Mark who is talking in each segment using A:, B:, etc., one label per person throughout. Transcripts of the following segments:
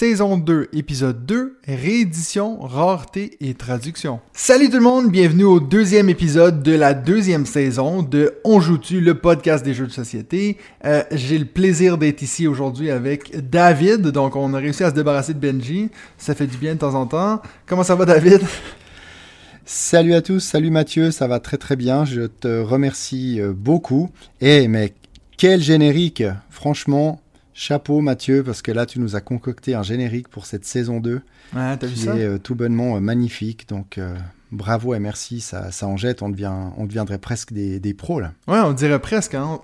A: Saison 2, épisode 2, réédition, rareté et traduction. Salut tout le monde, bienvenue au deuxième épisode de la deuxième saison de On joue-tu, le podcast des jeux de société. Euh, J'ai le plaisir d'être ici aujourd'hui avec David, donc on a réussi à se débarrasser de Benji, ça fait du bien de temps en temps. Comment ça va David?
B: Salut à tous, salut Mathieu, ça va très très bien, je te remercie euh, beaucoup. Eh mais quel générique Franchement, chapeau Mathieu, parce que là tu nous as concocté un générique pour cette saison 2
A: Ouais, t'as vu
B: qui
A: ça
B: est euh, tout bonnement euh, magnifique, donc euh, bravo et merci, ça, ça en jette, on, devient, on deviendrait presque des, des pros là.
A: Ouais, on dirait presque. Hein.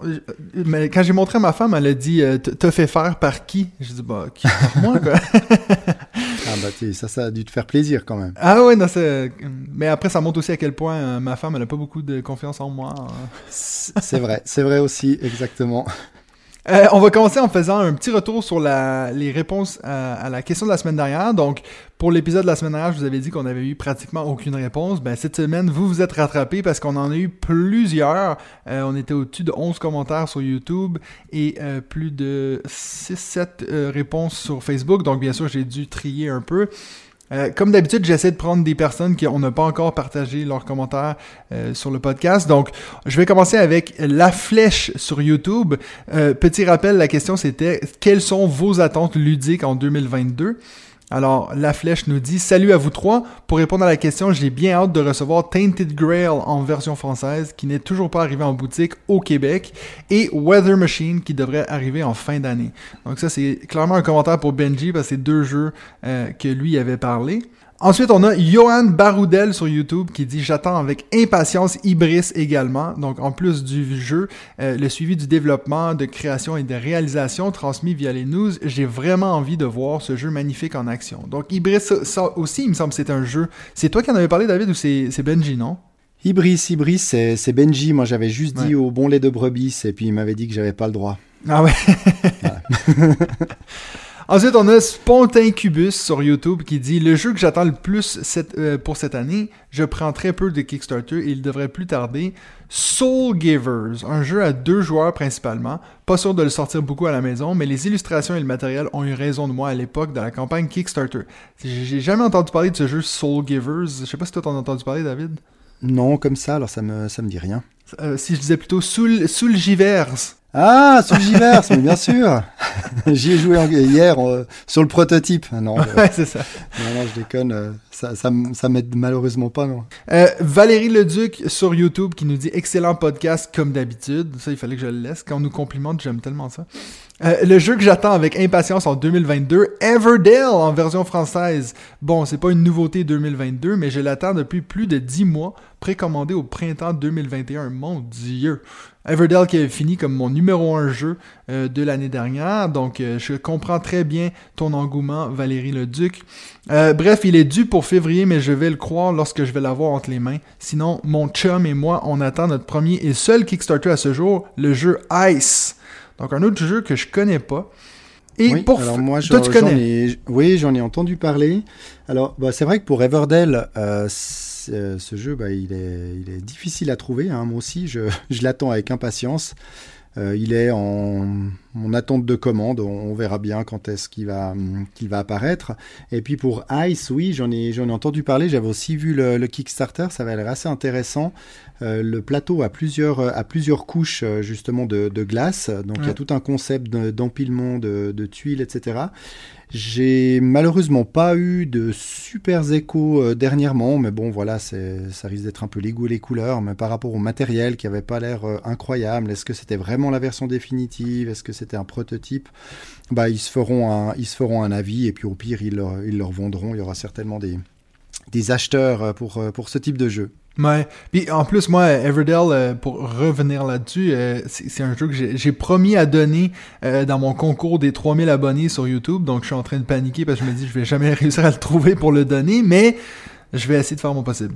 A: Mais quand j'ai montré à ma femme, elle a dit T'as fait faire par qui? J'ai dit Bah, qui? Par moi, quoi.
B: Ah bah t'es- ça, ça a dû te faire plaisir quand même.
A: ah ouais, non. Mais après, ça montre aussi à quel point ma femme, elle a pas beaucoup de confiance en moi. hein.
B: C'est vrai, c'est vrai aussi, exactement.
A: Euh, on va commencer en faisant un petit retour sur la, les réponses à, à la question de la semaine dernière. Donc, pour l'épisode de la semaine dernière, je vous avais dit qu'on avait eu pratiquement aucune réponse. Ben, cette semaine, vous vous êtes rattrapés parce qu'on en a eu plusieurs. Euh, on était au-dessus de 11 commentaires sur YouTube et euh, plus de 6-7 réponses sur Facebook. Donc, bien sûr, j'ai dû trier un peu. Euh, comme d'habitude, j'essaie de prendre des personnes qui on pas encore partagé leurs commentaires euh, sur le podcast. Donc, je vais commencer avec la flèche sur YouTube. Euh, petit rappel, la question c'était quelles sont vos attentes ludiques en 2022 alors, la flèche nous dit Salut à vous trois. Pour répondre à la question, j'ai bien hâte de recevoir Tainted Grail en version française, qui n'est toujours pas arrivé en boutique au Québec, et Weather Machine, qui devrait arriver en fin d'année. Donc, ça, c'est clairement un commentaire pour Benji, parce que c'est deux jeux euh, que lui avait parlé. Ensuite, on a Johan Baroudel sur YouTube qui dit J'attends avec impatience Ibris également. Donc, en plus du jeu, euh, le suivi du développement, de création et de réalisation transmis via les news, j'ai vraiment envie de voir ce jeu magnifique en action. Donc, Ibris, ça, ça aussi, il me semble que c'est un jeu. C'est toi qui en avais parlé, David, ou c'est Benji, non?
B: Ibris, Ibris, c'est Benji. Moi, j'avais juste dit
A: Ouais.
B: au bon lait de brebis, et puis il m'avait dit que j'avais pas le droit.
A: Ah ouais. Ensuite, on a Spontincubus sur YouTube qui dit Le jeu que j'attends le plus cette- euh, pour cette année, je prends très peu de Kickstarter et il devrait plus tarder. Soul Givers, un jeu à deux joueurs principalement. Pas sûr de le sortir beaucoup à la maison, mais les illustrations et le matériel ont eu raison de moi à l'époque de la campagne Kickstarter. J'ai j'ai jamais entendu parler de ce jeu Soul Givers. Je sais pas si toi t'en as entendu parler, David.
B: Non, comme ça, alors ça me, ça me dit rien.
A: Euh, si je disais plutôt Soul, Soul Givers.
B: Ah, sur Giverse, mais bien sûr J'y ai joué hier euh, sur le prototype. Ah Non, euh,
A: Ouais, c'est ça.
B: non, non, je déconne. euh, ça, ça m'aide malheureusement pas, non.
A: Euh, Valérie Leduc sur YouTube qui nous dit excellent podcast comme d'habitude. Ça, il fallait que je le laisse. Quand on nous complimente, j'aime tellement ça. Euh, le jeu que j'attends avec impatience en 2022, Everdale en version française. Bon, c'est pas une nouveauté 2022, mais je l'attends depuis plus de 10 mois, précommandé au printemps 2021. Mon Dieu! Everdale qui avait fini comme mon numéro 1 jeu euh, de l'année dernière, donc euh, je comprends très bien ton engouement, Valérie Leduc. Bref, il est dû pour février, mais je vais le croire lorsque je vais l'avoir entre les mains. Sinon, mon chum et moi, on attend notre premier et seul Kickstarter à ce jour, le jeu Ice. Donc un autre jeu que je connais pas. Et
B: oui,
A: pour
B: alors moi,
A: toi, tu connais.
B: ai- oui, j'en ai entendu parler. Alors, bah, c'est vrai que pour Everdell, euh, euh, ce jeu, bah, il, est, il est difficile à trouver. hein. Moi aussi, je, je l'attends avec impatience. Euh, il est en, en attente de commande. On, on verra bien quand est-ce qu'il va, qu'il va apparaître. Et puis pour Ice, oui, j'en ai, j'en ai entendu parler. J'avais aussi vu le, le Kickstarter. Ça va l'air assez intéressant. Euh, le plateau a plusieurs, a plusieurs couches euh, justement de, de glace. Donc il y a tout un concept de- d'empilement de, de tuiles, etc. J'ai malheureusement pas eu de super échos euh, dernièrement, mais bon voilà, ça risque d'être un peu les et les couleurs. Mais par rapport au matériel qui avait pas l'air euh, incroyable, est-ce que c'était vraiment la version définitive? Est-ce que c'était un prototype? Bah ils se feront un, avis et puis au pire ils leur, vendront. Il y aura certainement des acheteurs euh, pour ce type de jeu.
A: Ouais. Puis en plus, moi, Everdell, euh, pour revenir là-dessus, euh, c'est un jeu que j'ai promis à donner euh, dans mon concours des 3000 abonnés sur YouTube. Donc je suis en train de paniquer parce que je me dis je vais jamais réussir à le trouver pour le donner, mais je vais essayer de faire mon possible.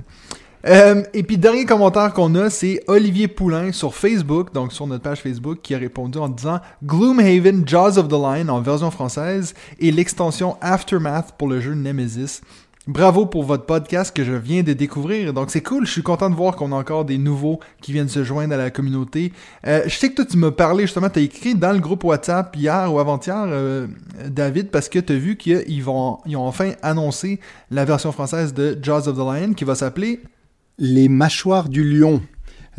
A: Et puis dernier commentaire qu'on a, c'est Olivier Poulain sur Facebook, donc sur notre page Facebook, qui a répondu en disant Gloomhaven Jaws of the Line en version française et l'extension Aftermath pour le jeu Nemesis. Bravo pour votre podcast que je viens de découvrir. Donc c'est cool, je suis content de voir qu'on a encore des nouveaux qui viennent se joindre à la communauté. Euh, je sais que toi tu m'as parlé justement, tu as écrit dans le groupe WhatsApp hier ou avant-hier, euh, David, parce que tu as vu qu'ils vont, ils ont enfin annoncé la version française de Jaws of the Lion qui va s'appeler
B: Les mâchoires du lion.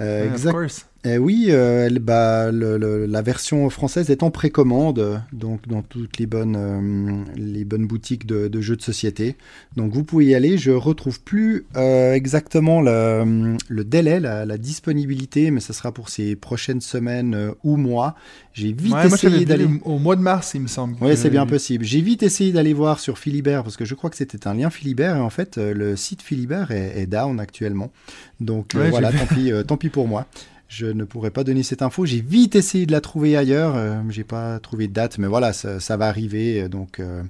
B: Euh,
A: Of
B: exact-. Eh oui, euh, elle- bah, le- le- la version française est en précommande, donc dans toutes les bonnes, euh, les bonnes boutiques de, de jeux de société. Donc vous pouvez y aller. Je retrouve plus euh, exactement le, le délai, la, la disponibilité, mais ce sera pour ces prochaines semaines euh, ou mois. J'ai vite
A: Ouais,
B: essayé d'aller.
A: au mois de mars, il me semble.
B: Oui, c'est bien
A: vu.
B: possible. J'ai vite essayé d'aller voir sur Philibert parce que je crois que c'était un lien Philibert et en fait euh, le site Philibert est, est down actuellement. Donc euh,
A: Ouais,
B: voilà, tant pis, euh, tant pis pour moi. Je ne pourrais pas donner cette info. J'ai vite essayé de la trouver ailleurs. Euh, j'ai pas trouvé de date, mais voilà, ça, ça va arriver. Donc euh,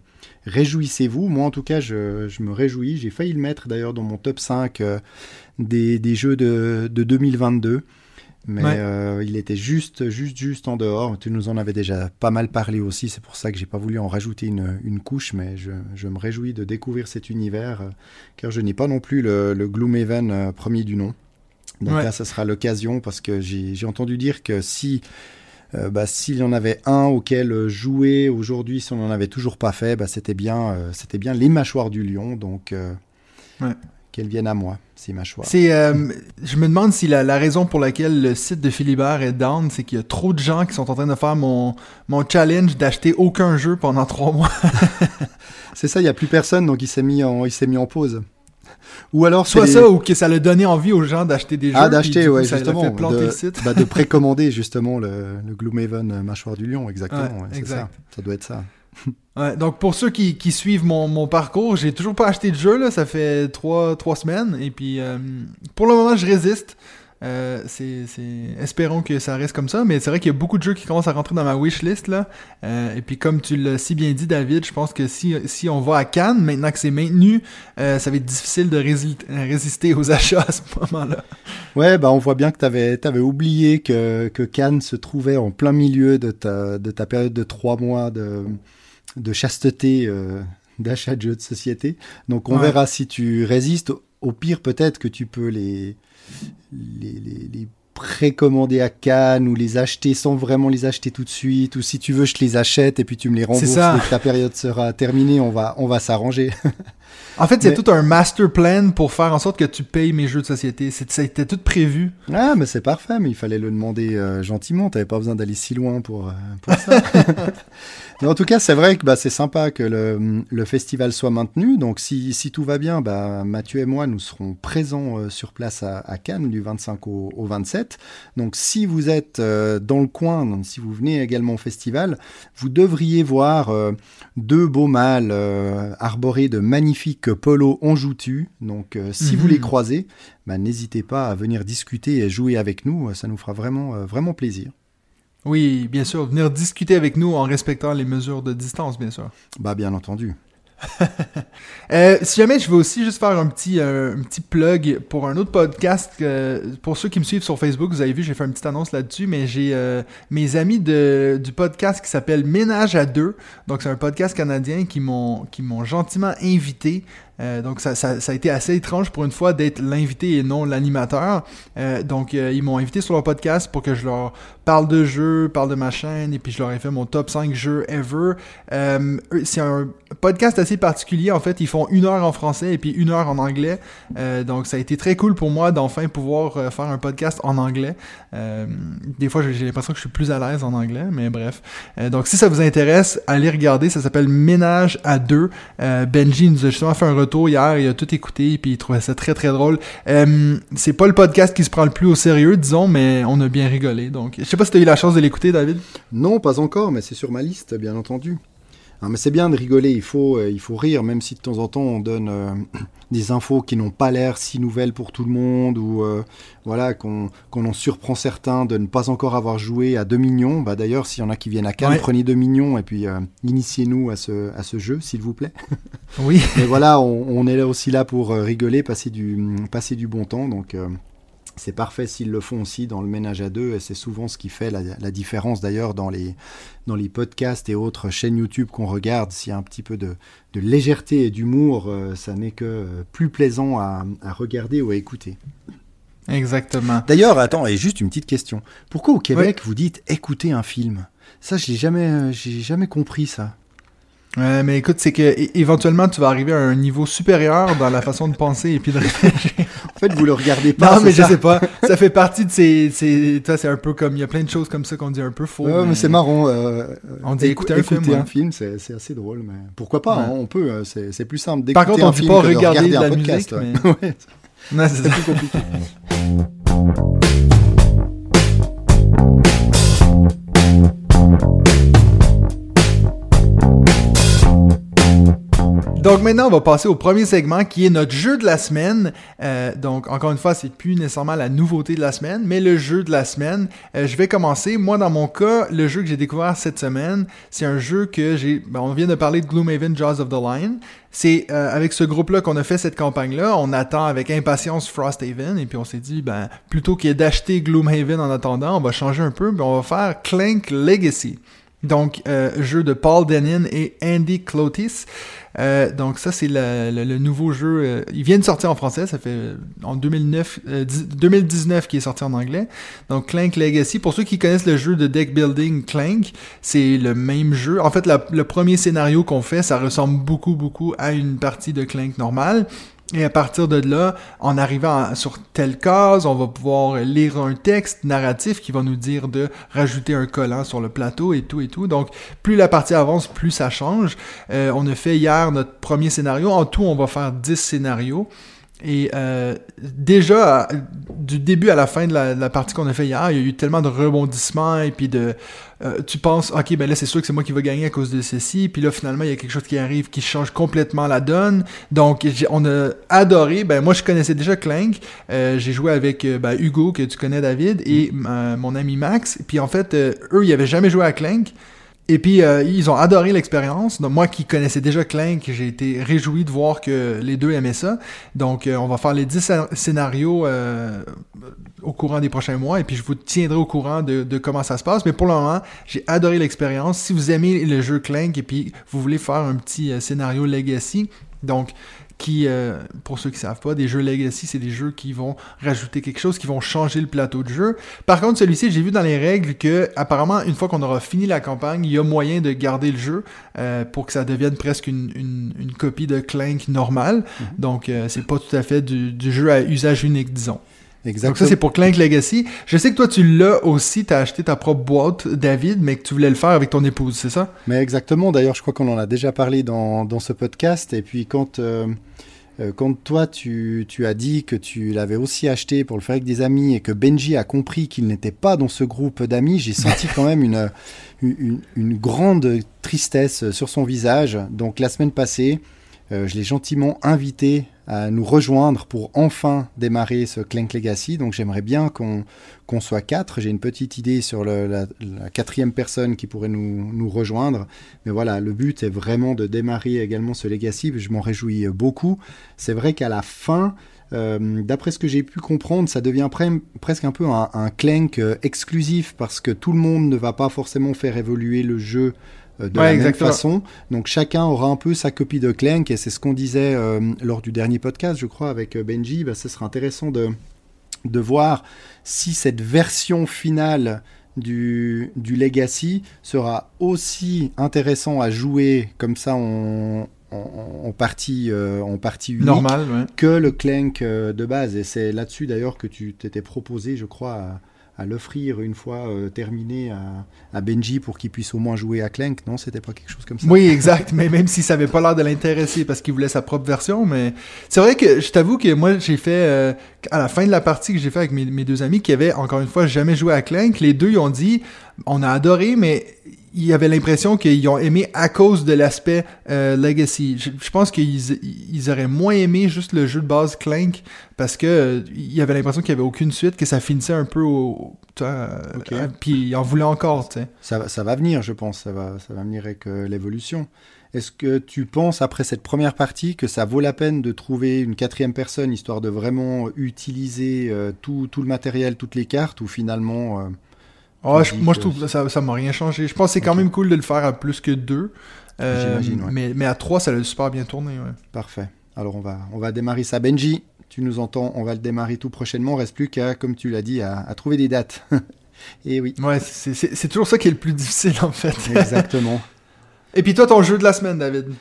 B: réjouissez-vous. Moi en tout cas, je, je me réjouis. J'ai failli le mettre d'ailleurs dans mon top 5 euh, des, des jeux de, de 2022. Mais
A: Ouais.
B: euh, il était juste, juste, juste en dehors. Tu nous en avais déjà pas mal parlé aussi. C'est pour ça que j'ai pas voulu en rajouter une, une couche. Mais je, je me réjouis de découvrir cet univers, car je n'ai pas non plus le, le Gloomhaven premier du nom. Donc
A: Ouais.
B: là, ça sera l'occasion parce que j'ai entendu dire que si euh, bah, s'il y en avait un auquel jouer aujourd'hui, si on n'en avait toujours pas fait, bah, c'était bien, euh, c'était bien les mâchoires du lion. Donc euh,
A: Ouais.
B: qu'elles viennent à moi, ces mâchoires.
A: C'est, je me demande si la, la raison pour laquelle le site de Philibert est down, c'est qu'il y a trop de gens qui sont en train de faire mon, mon challenge d'acheter aucun jeu pendant trois mois.
B: C'est ça, il n'y a plus personne, donc il s'est mis en, il s'est mis en pause. Ou alors
A: Soit ça, ou que ça l'a donné envie aux gens d'acheter des jeux.
B: ah d'acheter, ouais,
A: ça
B: justement,
A: l'a fait planter
B: de,
A: le site.
B: bah, de précommander justement le, le Gloomhaven euh, mâchoire du lion, exactement.
A: Ouais, exact.
B: ça. Ça doit être ça.
A: Ouais, donc pour ceux qui, qui suivent mon, mon parcours, j'ai toujours pas acheté de jeu, là, ça fait trois, trois semaines, et puis euh, pour le moment je résiste. Euh, c'est, Espérons que ça reste comme ça, mais c'est vrai qu'il y a beaucoup de jeux qui commencent à rentrer dans ma wishlist là. Euh, et puis comme tu l'as si bien dit David, je pense que si, si on va à Cannes, maintenant que c'est maintenu, euh, ça va être difficile de rési- résister aux achats à ce moment-là.
B: Ouais, bah on voit bien que tu avais, oublié que, que Cannes se trouvait en plein milieu de ta, de ta période de trois mois de, de chasteté d'achat de jeux de société. Donc on
A: Ouais.
B: verra si tu résistes. Au pire, peut-être que tu peux les, les, les, les précommander à Cannes ou les acheter sans vraiment les acheter tout de suite. Ou si tu veux, je te les achète et puis tu me les rembourses
A: ça.
B: dès que ta période sera terminée. On va, on va s'arranger.
A: En fait, c'est
B: Mais-
A: tout un master plan pour faire en sorte que tu payes mes jeux de société. Été tout prévu.
B: Ah, mais c'est parfait, mais il fallait le demander euh, gentiment. T'avais pas besoin d'aller si loin pour, euh, pour ça. mais en tout cas, c'est vrai que bah, c'est sympa que le, le festival soit maintenu. Donc, si, si tout va bien, bah, Mathieu et moi, nous serons présents euh, sur place à, à Cannes du 25 au, au 27. Donc, si vous êtes euh, dans le coin, donc, si vous venez également au festival, vous devriez voir euh, deux beaux mâles arborés de magnifiques polos en joutu. Donc, si vous
A: Mhm.
B: les croisez, bah, n'hésitez pas à venir discuter et jouer avec nous. Ça nous fera vraiment, vraiment plaisir.
A: Oui, bien sûr, venir discuter avec nous en respectant les mesures de distance, bien sûr.
B: Bah, bien entendu.
A: Euh, si jamais je veux aussi juste faire un petit, euh, un petit plug pour un autre podcast, pour ceux qui me suivent sur Facebook, vous avez vu, j'ai fait une petite annonce là-dessus, mais j'ai euh, mes amis de, du podcast qui s'appelle Ménage à deux. Donc c'est un podcast canadien qui m'ont qui m'ont gentiment invité. Euh, donc ça, ça, ça a été assez étrange pour une fois d'être l'invité et non l'animateur. Euh, donc euh, ils m'ont invité sur leur podcast pour que je leur parle de jeux, parle de ma chaîne, et puis je leur ai fait mon top 5 jeux ever. C'est un podcast assez particulier. En fait, ils font une heure en français et puis une heure en anglais. Donc, ça a été très cool pour moi d'enfin pouvoir faire un podcast en anglais. Des fois, j'ai l'impression que je suis plus à l'aise en anglais, mais bref. Donc, si ça vous intéresse, allez regarder. Ça s'appelle Ménage à deux. Benji nous a justement fait un retour hier. Il a tout écouté et puis il trouvait ça très très drôle. Euh, c'est pas le podcast qui se prend le plus au sérieux, disons, mais on a bien rigolé. Donc, je sais pas si tu as eu la chance de l'écouter, David.
B: Non, pas encore, mais c'est sur ma liste, bien entendu. Mais c'est bien de rigoler, il faut, euh, il faut rire, même si de temps en temps on donne euh, des infos qui n'ont pas l'air si nouvelles pour tout le monde, ou euh, voilà, qu'on qu'on en surprend certains de ne pas encore avoir joué à 2 millions. Bah, D'ailleurs, s'il y en a qui viennent à Cannes,
A: Ouais.
B: prenez 2 millions et puis initiez-nous à ce, à ce jeu, s'il vous plaît.
A: Oui.
B: Mais voilà, on, on est là aussi là pour rigoler, passer du, passer du bon temps. Donc, c'est parfait s'ils le font aussi dans le ménage à deux. Et c'est souvent ce qui fait la, la différence d'ailleurs dans les, dans les podcasts et autres chaînes YouTube qu'on regarde. S'il y a un petit peu de, de légèreté et d'humour, euh, ça n'est que euh, plus plaisant à, à regarder ou à écouter.
A: Exactement.
B: D'ailleurs, attends, et juste une petite question. Pourquoi au Québec vous dites écouter un film? Ça, jamais, euh, j'ai jamais compris ça.
A: Mais écoute, c'est que éventuellement tu vas arriver à un niveau supérieur dans la façon de penser et puis de réfléchir.
B: Fait, vous le regardez pas.
A: non, mais je sais pas. Ça fait partie de ces, ces toi, c'est un peu comme il y a plein de choses comme ça qu'on dit un peu faux.
B: Ouais, mais c'est marrant. euh,
A: On dit
B: écou-
A: écouter un film,
B: écouter
A: ouais.
B: un film, c'est assez drôle, mais pourquoi pas
A: Ouais.
B: hein, On peut, euh, c'est plus simple
A: Par
B: d'écouter
A: contre, on
B: un
A: dit pas
B: de
A: regarder de
B: un
A: la
B: podcast.
A: musique,
B: ouais. Ouais,
A: c'est
B: plus compliqué.
A: Donc maintenant, on va passer au premier segment qui est notre jeu de la semaine. Euh, donc encore une fois, c'est plus nécessairement la nouveauté de la semaine, mais le jeu de la semaine. Euh, je vais commencer. Moi, dans mon cas, le jeu que j'ai découvert cette semaine, c'est un jeu que j'ai. ben, on vient de parler de Gloomhaven Jaws of the Lion. C'est euh, avec ce groupe-là qu'on a fait cette campagne-là. On attend avec impatience Frosthaven et puis on s'est dit, ben plutôt que d'acheter Gloomhaven en attendant, on va changer un peu, mais on va faire Clank Legacy. Donc, euh, jeu de Paul Denin et Andy Clotis. Euh, donc ça, c'est le, nouveau jeu. euh, il vient de sortir en français, ça fait euh, en 2009, euh, dix- 2019 qui est sorti en anglais. Donc Clank Legacy, pour ceux qui connaissent le jeu de deck building Clank, c'est le même jeu. En fait, la- le premier scénario qu'on fait, ça ressemble beaucoup, beaucoup à une partie de Clank normale. Et à partir de là, en arrivant sur telle case, on va pouvoir lire un texte narratif qui va nous dire de rajouter un collant sur le plateau et tout et tout. Donc, plus la partie avance, plus ça change. Euh, on a fait hier notre premier scénario. En tout, on va faire 10 scénarios. Et euh, déjà, du début à la fin de la, de la partie qu'on a fait hier, il y a eu tellement de rebondissements et puis de... euh, tu penses, ok, ben là c'est sûr que c'est moi qui vais gagner à cause de ceci, puis là finalement il y a quelque chose qui arrive qui change complètement la donne. Donc on a adoré, ben moi je connaissais déjà Clank, Euh, j'ai joué avec euh, ben, Hugo que tu connais David et euh, mon ami Max, puis en fait eux ils avaient jamais joué à Clank. Et puis, euh, ils ont adoré l'expérience. Moi qui connaissais déjà Clank, j'ai été réjoui de voir que les deux aimaient ça. Donc, euh, on va faire les 10 scé- scénarios euh, au courant des prochains mois. Et puis, je vous tiendrai au courant de, de comment ça se passe. Mais pour le moment, j'ai adoré l'expérience. Si vous aimez le jeu Clank et puis vous voulez faire un petit scénario Legacy, donc qui, euh, pour ceux qui savent pas, des jeux Legacy, c'est des jeux qui vont rajouter quelque chose, qui vont changer le plateau de jeu. Par contre, celui-ci, j'ai vu dans les règles que, apparemment, une fois qu'on aura fini la campagne, il y a moyen de garder le jeu euh, pour que ça devienne presque une, une, une copie de Clank normal. Donc, euh, c'est pas tout à fait du, du jeu à usage unique, disons. Donc ça, c'est pour Clank Legacy. Je sais que toi, tu l'as aussi, t'as acheté ta propre boîte, David, mais que tu voulais le faire avec ton épouse, c'est ça?
B: Mais exactement, d'ailleurs, je crois qu'on en a déjà parlé dans, dans ce podcast. Et puis, quand, euh, euh, quand toi, tu, tu as dit que tu l'avais aussi acheté pour le faire avec des amis et que Benji a compris qu'il n'était pas dans ce groupe d'amis, j'ai senti quand même une, une, une grande tristesse sur son visage. Donc, la semaine passée, je l'ai gentiment invité à nous rejoindre pour enfin démarrer ce Clank Legacy. Donc j'aimerais bien qu'on soit quatre. J'ai une petite idée sur la, quatrième personne qui pourrait nous, rejoindre. Mais voilà, le but est vraiment de démarrer également ce Legacy. Je m'en réjouis beaucoup. C'est vrai qu'à la fin, euh, d'après ce que j'ai pu comprendre, ça devient pre- presque un peu un, Clank euh, exclusif parce que tout le monde ne va pas forcément faire évoluer le jeu euh, de
A: Ouais,
B: la
A: exactement.
B: même façon. Donc chacun aura un peu sa copie de Clank et c'est ce qu'on disait euh, lors du dernier podcast, je crois, avec euh, Benji. Bah, ce sera intéressant de, de voir si cette version finale du, du Legacy sera aussi intéressant à jouer comme ça en, en, en partie, euh, en partie unique
A: Normal, ouais.
B: que le Clank euh, de base. Et c'est là-dessus d'ailleurs que tu t'étais proposé, je crois, à, l'offrir une fois euh, terminé à, à Benji pour qu'il puisse au moins jouer à Clank. Non, c'était pas quelque chose comme ça?
A: Oui, exact. Mais même si ça avait pas l'air de l'intéresser parce qu'il voulait sa propre version, mais c'est vrai que je t'avoue que moi j'ai fait euh, à la fin de la partie que j'ai fait avec mes, mes deux amis qui avaient encore une fois jamais joué à Clank, les deux ils ont dit on a adoré, mais il y avait l'impression qu'ils ont aimé à cause de l'aspect euh, legacy. Je, je pense qu'ils ils auraient moins aimé juste le jeu de base Clank parce que euh, il avait l'impression qu'il y avait aucune suite, que ça finissait un peu au, euh, puis ils en voulaient encore, tu sais.
B: Ça, va- ça va venir, je pense. Ça va, ça va venir avec euh, l'évolution. Est-ce que tu penses, après cette première partie, que ça vaut la peine de trouver une quatrième personne, histoire de vraiment utiliser tout, tout le matériel, toutes les cartes, ou finalement...
A: je-
B: dis
A: moi, je trouve que ça m'a rien changé. Je pense que c'est quand même cool de le faire à plus que deux. Euh,
B: J'imagine, ouais.
A: mais, mais à trois, ça a super bien tourné. Ouais.
B: Parfait. Alors on va, on va démarrer ça. Benji, tu nous entends, on va le démarrer tout prochainement. Reste plus qu'à, comme tu l'as dit, à, à trouver des dates. Et oui,
A: Ouais, c'est c'est- c'est toujours ça qui est le plus difficile en fait.
B: exactement.
A: Et puis toi, ton jeu de la semaine, David?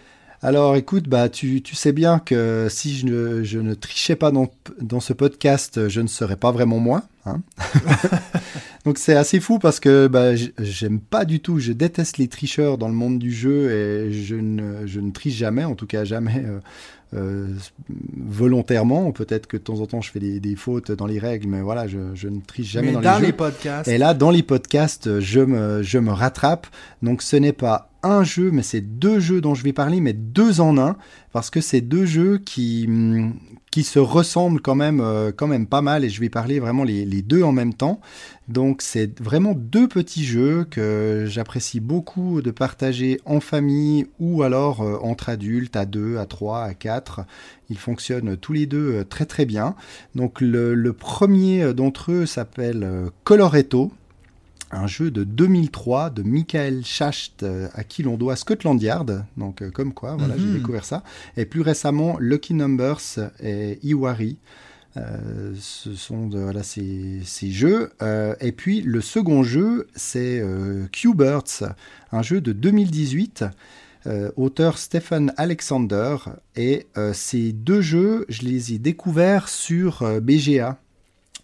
B: Alors écoute, bah, tu, tu sais bien que si je ne, je ne trichais pas dans, dans ce podcast, je ne serais pas vraiment moi. hein. Donc c'est assez fou parce que bah, j'aime pas du tout, je déteste les tricheurs dans le monde du jeu et je ne, je ne triche jamais, en tout cas jamais euh, euh, volontairement. Peut-être que de temps en temps je fais des, des fautes dans les règles, mais voilà, je, je ne triche jamais
A: mais
B: dans,
A: dans
B: les
A: les,
B: jeux.
A: podcasts.
B: Et là, dans les podcasts, je me, je me rattrape. Donc, ce n'est pas un jeu, mais c'est deux jeux dont je vais parler, mais deux en un, parce que c'est deux jeux qui, hum, qui se ressemblent quand même, euh, quand même pas mal, et je vais parler vraiment les, deux en même temps. Donc, c'est vraiment deux petits jeux que j'apprécie beaucoup de partager en famille ou alors euh, entre adultes, à deux, à trois, à quatre. Ils fonctionnent tous les deux euh, très très bien. Donc le, le premier d'entre eux s'appelle Coloretto, un jeu de 2003 de Michael Schacht euh, à qui l'on doit Scotland Yard. Donc euh, comme quoi, voilà,
A: Mhm.
B: j'ai découvert ça. Et plus récemment Lucky Numbers et Iwari. Euh, ce sont de, voilà, ces, ces jeux. Et puis le second jeu, c'est Q-Birds, un jeu de 2018. euh, auteur Stephen Alexander. Et euh, ces deux jeux, je les ai découverts sur euh, BGA.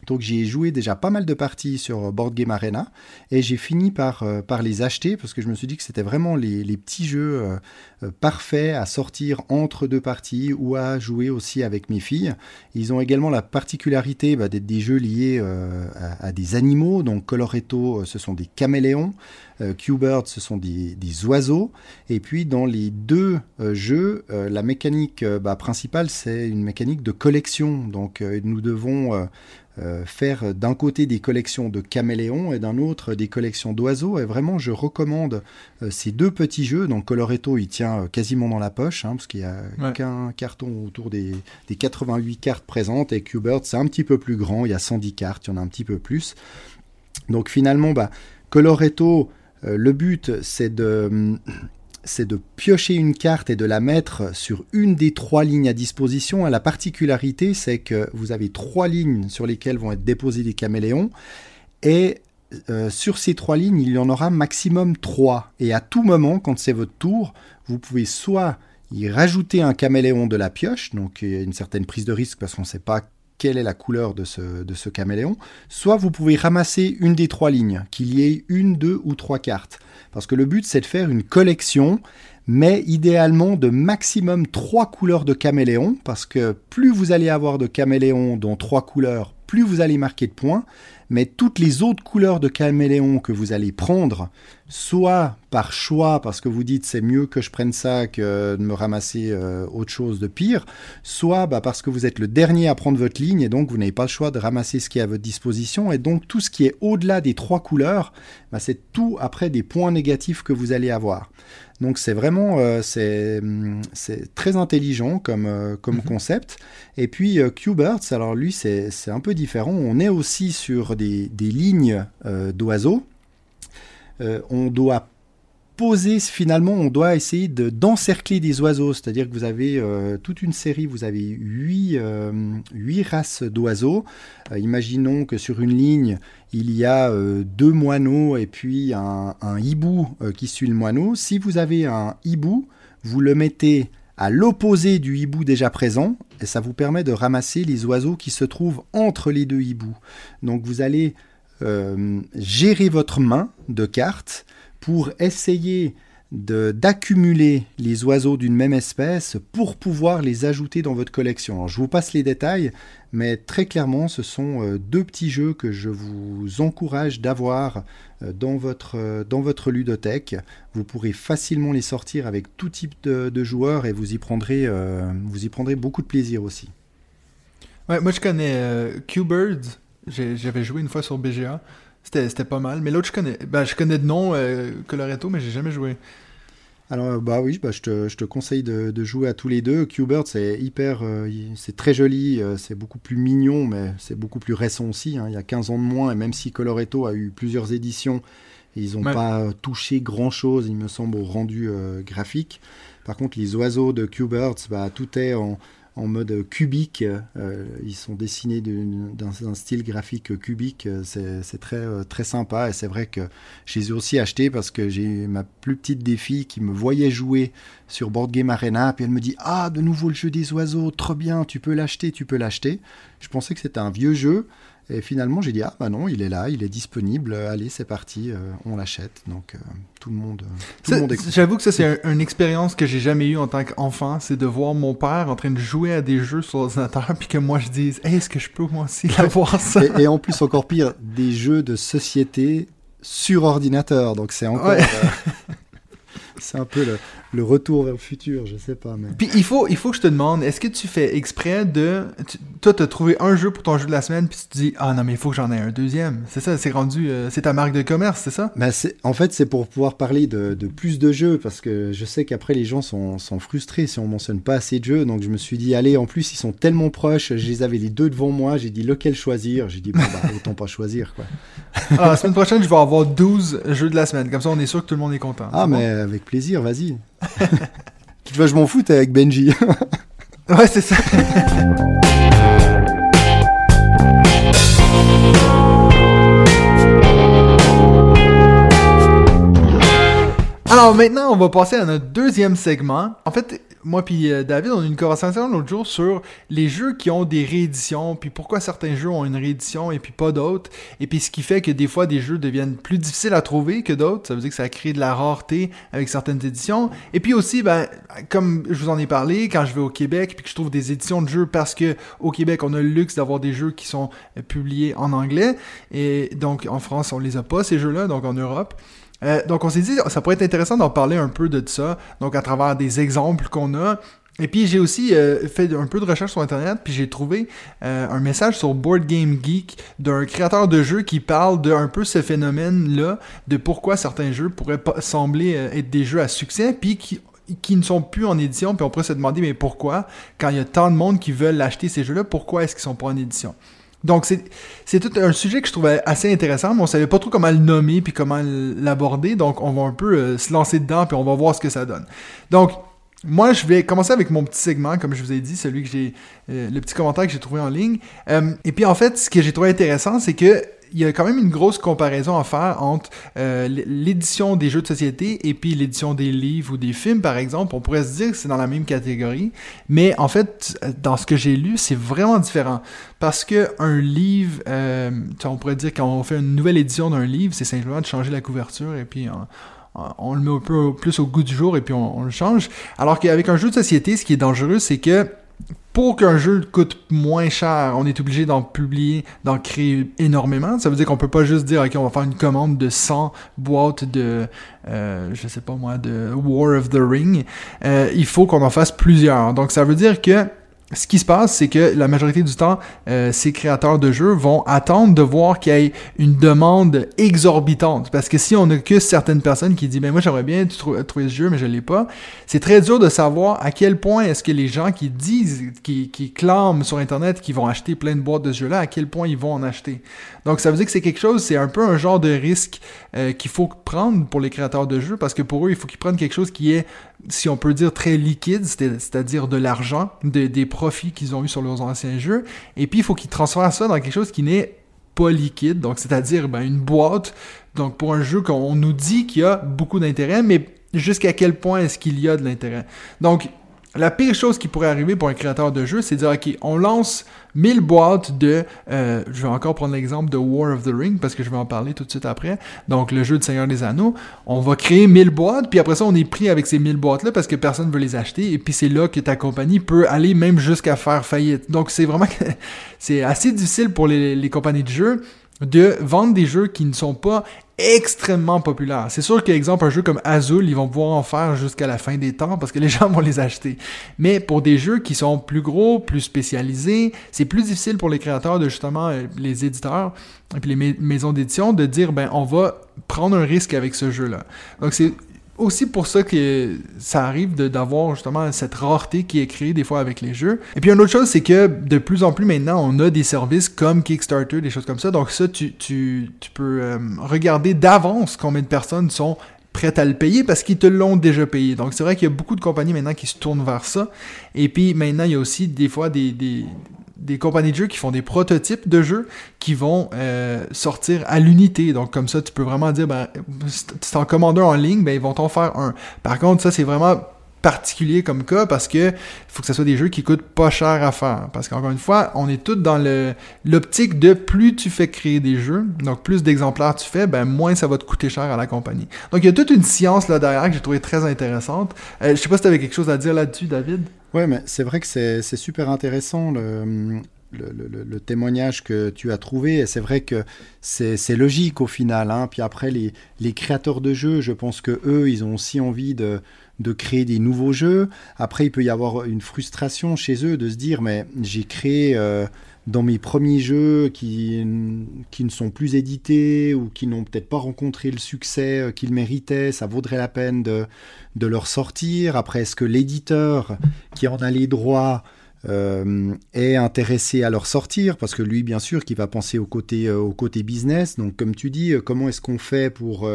B: Donc j'ai joué déjà pas mal de parties sur Board Game Arena et j'ai fini par, euh, par les acheter parce que je me suis dit que c'était vraiment les, petits jeux euh, euh, parfaits à sortir entre deux parties ou à jouer aussi avec mes filles. Ils ont également la particularité bah, d'être des jeux liés euh, à, des animaux. Donc Coloretto, euh, ce sont des caméléons. Euh, Q-Bird, ce sont des, oiseaux. Et puis dans les deux euh, jeux, euh, la mécanique euh, bah, principale, c'est une mécanique de collection. Donc euh, nous devons euh, faire d'un côté des collections de caméléons et d'un autre des collections d'oiseaux. Et vraiment, je recommande euh, ces deux petits jeux. Donc Coloretto, il tient euh, quasiment dans la poche, hein, parce qu'il n'y a
A: Ouais.
B: qu'un carton autour des, des 88 cartes présentes. Et Q-Bird, c'est un petit peu plus grand, il y a 110 cartes, il y en a un petit peu plus. Donc finalement, bah, Coloretto, le but, c'est de c'est de piocher une carte et de la mettre sur une des trois lignes à disposition. La particularité, c'est que vous avez trois lignes sur lesquelles vont être déposés des caméléons. Et euh, sur ces trois lignes, il y en aura maximum trois. Et à tout moment, quand c'est votre tour, vous pouvez soit y rajouter un caméléon de la pioche, donc une certaine prise de risque parce qu'on ne sait pas quelle est la couleur de ce, de ce caméléon, soit vous pouvez ramasser une des trois lignes, qu'il y ait une, deux ou trois cartes. Parce que le but, c'est de faire une collection, mais idéalement de maximum trois couleurs de caméléon, parce que plus vous allez avoir de caméléons dont trois couleurs, plus vous allez marquer de points, mais toutes les autres couleurs de caméléon que vous allez prendre, soit par choix, parce que vous dites c'est mieux que je prenne ça que de me ramasser euh, autre chose de pire, soit bah, parce que vous êtes le dernier à prendre votre ligne et donc vous n'avez pas le choix de ramasser ce qui est à votre disposition, et donc tout ce qui est au-delà des trois couleurs, bah, c'est tout après des points négatifs que vous allez avoir. Donc c'est vraiment euh, c'est hum, c'est très intelligent comme, euh, comme
A: Mhm.
B: concept. Et puis euh, Q-Birds, alors lui c'est c'est un peu différent. On est aussi sur des, des lignes d'oiseaux. On doit poser finalement, on doit essayer de d'encercler des oiseaux. C'est-à-dire que vous avez euh, toute une série, vous avez huit, euh, races d'oiseaux. Euh, imaginons que sur une ligne, il y a deux moineaux et puis un, hibou qui suit le moineau. Si vous avez un hibou, vous le mettez à l'opposé du hibou déjà présent et ça vous permet de ramasser les oiseaux qui se trouvent entre les deux hiboux. Donc vous allez gérer votre main de cartes pour essayer d'accumuler les oiseaux d'une même espèce pour pouvoir les ajouter dans votre collection. Je vous passe les détails, mais très clairement, ce sont euh, deux petits jeux que je vous encourage d'avoir euh, dans votre, euh, dans votre ludothèque. Vous pourrez facilement les sortir avec tout type de, joueurs et vous y, prendrez, vous y prendrez beaucoup de plaisir aussi.
A: Ouais, moi je connais euh, Q-Birds. J'avais joué une fois sur BGA. C'était pas mal. Mais l'autre, je connais. Ben, je connais de nom euh, Coloretto, mais j'ai jamais joué.
B: Alors bah oui, bah, je, te, je te conseille de, de jouer à tous les deux. Q-Bird c'est hyper, euh, c'est très joli, euh, c'est beaucoup plus mignon, mais c'est beaucoup plus récent aussi. hein. Il y a 15 ans de moins, et même si Coloretto a eu plusieurs éditions, ils n'ont
A: Ouais.
B: pas euh, touché grand-chose, il me semble, au rendu euh, graphique. Par contre, les oiseaux de Q-Birds, bah, tout est en, en mode cubique. euh, ils sont dessinés d'un style graphique cubique. euh, C'est c'est très, euh, très sympa, et c'est vrai que je les ai aussi achetés parce que j'ai ma plus petite des filles qui me voyait jouer sur Board Game Arena, puis elle me dit Ah, de nouveau le jeu des oiseaux, trop bien, tu peux l'acheter, tu peux l'acheter. Je pensais que c'était un vieux jeu, et finalement j'ai dit Ah, bah non, il est là, il est disponible, allez, c'est parti, euh, on l'achète. Donc euh, tout le monde, euh, tout le monde.
A: J'avoue que ça, c'est un- une expérience que j'ai jamais eue en tant qu'enfant. C'est de voir mon père en train de jouer à des jeux sur l'ordinateur, puis que moi je dise Hey, est-ce que je peux moi aussi avoir ça?
B: Et, et en plus, encore pire, des jeux de société sur ordinateur. Donc c'est encore.
A: Ouais.
B: euh, c'est un peu le, le retour vers le futur, je sais pas. Mais...
A: Puis il faut, il faut que je te demande, est-ce que tu fais exprès de... tu- toi, t'as trouvé un jeu pour ton jeu de la semaine, puis tu te dis, ah non, mais il faut que j'en ai un deuxième. C'est ça, c'est rendu... euh, c'est ta marque de commerce, c'est ça?
B: C'est- en fait, c'est pour pouvoir parler de, de plus de jeux, parce que je sais qu'après, les gens sont, sont frustrés si on mentionne pas assez de jeux. Donc, je me suis dit, allez, en plus, ils sont tellement proches, je les avais les deux devant moi, j'ai dit lequel choisir? J'ai dit, bon, bah, autant pas choisir, quoi.
A: Alors, la semaine prochaine, je vais avoir 12 jeux de la semaine. Comme ça, on est sûr que tout le monde est content.
B: Ah,
A: bon?
B: mais avec plaisir, vas-y. tu vois, je m'en fous, t'es avec Benji.
A: Ouais, c'est ça. Alors maintenant, on va passer à notre deuxième segment. En fait, moi puis euh, David, on a eu une conversation l'autre jour sur les jeux qui ont des rééditions, puis pourquoi certains jeux ont une réédition et puis pas d'autres, et puis ce qui fait que des fois des jeux deviennent plus difficiles à trouver que d'autres. Ça veut dire que ça crée de la rareté avec certaines éditions. Et puis aussi, ben, comme je vous en ai parlé, quand je vais au Québec puis que je trouve des éditions de jeux parce que au Québec, on a le luxe d'avoir des jeux qui sont euh, publiés en anglais, et donc en France, on les a pas ces jeux-là, donc en Europe. Euh, donc on s'est dit, ça pourrait être intéressant d'en parler un peu de ça, donc à travers des exemples qu'on a. Et puis j'ai aussi euh, fait un peu de recherche sur internet, puis j'ai trouvé euh, un message sur Board Game Geek d'un créateur de jeux qui parle de un peu ce phénomène-là, de pourquoi certains jeux pourraient pas sembler euh, être des jeux à succès, puis qui qui ne sont plus en édition, puis on pourrait se demander mais pourquoi, quand il y a tant de monde qui veulent acheter ces jeux-là, pourquoi est-ce qu'ils sont pas en édition? Donc, c'est tout un sujet que je trouvais assez intéressant, mais on savait pas trop comment le nommer puis comment l'aborder. Donc, on va un peu euh, se lancer dedans puis on va voir ce que ça donne. Donc, moi, je vais commencer avec mon petit segment, comme je vous ai dit, celui que j'ai, euh, le petit commentaire que j'ai trouvé en ligne. Euh, et puis, en fait, ce que j'ai trouvé intéressant, c'est que il y a quand même une grosse comparaison à faire entre euh, l'édition des jeux de société et puis l'édition des livres ou des films, par exemple. On pourrait se dire que c'est dans la même catégorie, mais en fait, dans ce que j'ai lu, c'est vraiment différent. Parce que un livre, euh, on pourrait dire quand on fait une nouvelle édition d'un livre, c'est simplement de changer la couverture et puis on, le met un peu plus au goût du jour et puis on le change. Alors qu'avec un jeu de société, ce qui est dangereux, c'est que pour qu'un jeu coûte moins cher, on est obligé d'en publier, d'en créer énormément. Ça veut dire qu'on peut pas juste dire, OK, on va faire une commande de 100 boîtes de, euh, je sais pas moi, de War of the Ring. Euh, il faut qu'on en fasse plusieurs. Donc, ça veut dire que ce qui se passe, c'est que la majorité du temps, euh, ces créateurs de jeux vont attendre de voir qu'il y ait une demande exorbitante. Parce que si on a que certaines personnes qui disent, ben moi j'aimerais bien trouver ce jeu, mais je l'ai pas, c'est très dur de savoir à quel point est-ce que les gens qui disent, qui, qui clament sur Internet qu'ils vont acheter plein de boîtes de ce jeu-là, à quel point ils vont en acheter. Donc ça veut dire que c'est quelque chose, c'est un peu un genre de risque euh, qu'il faut prendre pour les créateurs de jeux, parce que pour eux, il faut qu'ils prennent quelque chose qui est, si on peut dire, très liquide, c'est-à-dire de l'argent, de, des profits qu'ils ont eu sur leurs anciens jeux, et puis il faut qu'ils transfèrent ça dans quelque chose qui n'est pas liquide, donc c'est-à-dire ben, une boîte, donc pour un jeu qu'on nous dit qu'il y a beaucoup d'intérêt, mais jusqu'à quel point est-ce qu'il y a de l'intérêt? Donc la pire chose qui pourrait arriver pour un créateur de jeu, c'est de dire, OK, on lance 1000 boîtes de... euh, je vais encore prendre l'exemple de War of the Ring, parce que je vais en parler tout de suite après. Donc, le jeu de Seigneur des Anneaux. On va créer 1000 boîtes, puis après ça, on est pris avec ces 1000 boîtes-là parce que personne veut les acheter. Et puis, c'est là que ta compagnie peut aller même jusqu'à faire faillite. Donc, c'est vraiment... c'est assez difficile pour les, les compagnies de jeux de vendre des jeux qui ne sont pas extrêmement populaires. C'est sûr qu'exemple, un jeu comme Azul, ils vont pouvoir en faire jusqu'à la fin des temps parce que les gens vont les acheter. Mais pour des jeux qui sont plus gros, plus spécialisés, c'est plus difficile pour les créateurs de justement euh, les éditeurs et puis les mais- maisons d'édition de dire ben on va prendre un risque avec ce jeu-là. Donc c'est aussi pour ça que ça arrive d'avoir justement cette rareté qui est créée des fois avec les jeux. Et puis une autre chose, c'est que de plus en plus maintenant, on a des services comme Kickstarter, des choses comme ça. Donc ça, tu, tu, tu peux euh, regarder d'avance combien de personnes sont prêtes à le payer parce qu'ils te l'ont déjà payé. Donc c'est vrai qu'il y a beaucoup de compagnies maintenant qui se tournent vers ça. Et puis maintenant, il y a aussi des fois des, des compagnies de jeux qui font des prototypes de jeux qui vont euh, sortir à l'unité. Donc comme ça, tu peux vraiment dire, ben, si tu en commandes un en ligne, ben, ils vont t'en faire un. Par contre, ça, c'est vraiment particulier comme cas parce que faut que ce soit des jeux qui coûtent pas cher à faire. Parce qu'encore une fois, on est tous dans l'optique de plus tu fais créer des jeux, donc plus d'exemplaires tu fais, ben moins ça va te coûter cher à la compagnie. Donc il y a toute une science là derrière que j'ai trouvé très intéressante. Euh, je sais pas si tu avais quelque chose à dire là-dessus, David.
B: Ouais, mais c'est vrai que c'est super intéressant le, témoignage que tu as trouvé. C'est vrai que c'est logique au final. hein. Puis après, les, les créateurs de jeux, je pense que eux, ils ont aussi envie de, de créer des nouveaux jeux. Après, il peut y avoir une frustration chez eux de se dire, mais j'ai créé euh, dans mes premiers jeux qui, qui ne sont plus édités ou qui n'ont peut-être pas rencontré le succès euh, qu'ils méritaient, ça vaudrait la peine de, de leur sortir. Après, est-ce que l'éditeur qui en a les droits euh, est intéressé à leur sortir? Parce que lui, bien sûr, qui va penser au côté, au côté business. Donc, comme tu dis, comment est-ce qu'on fait pour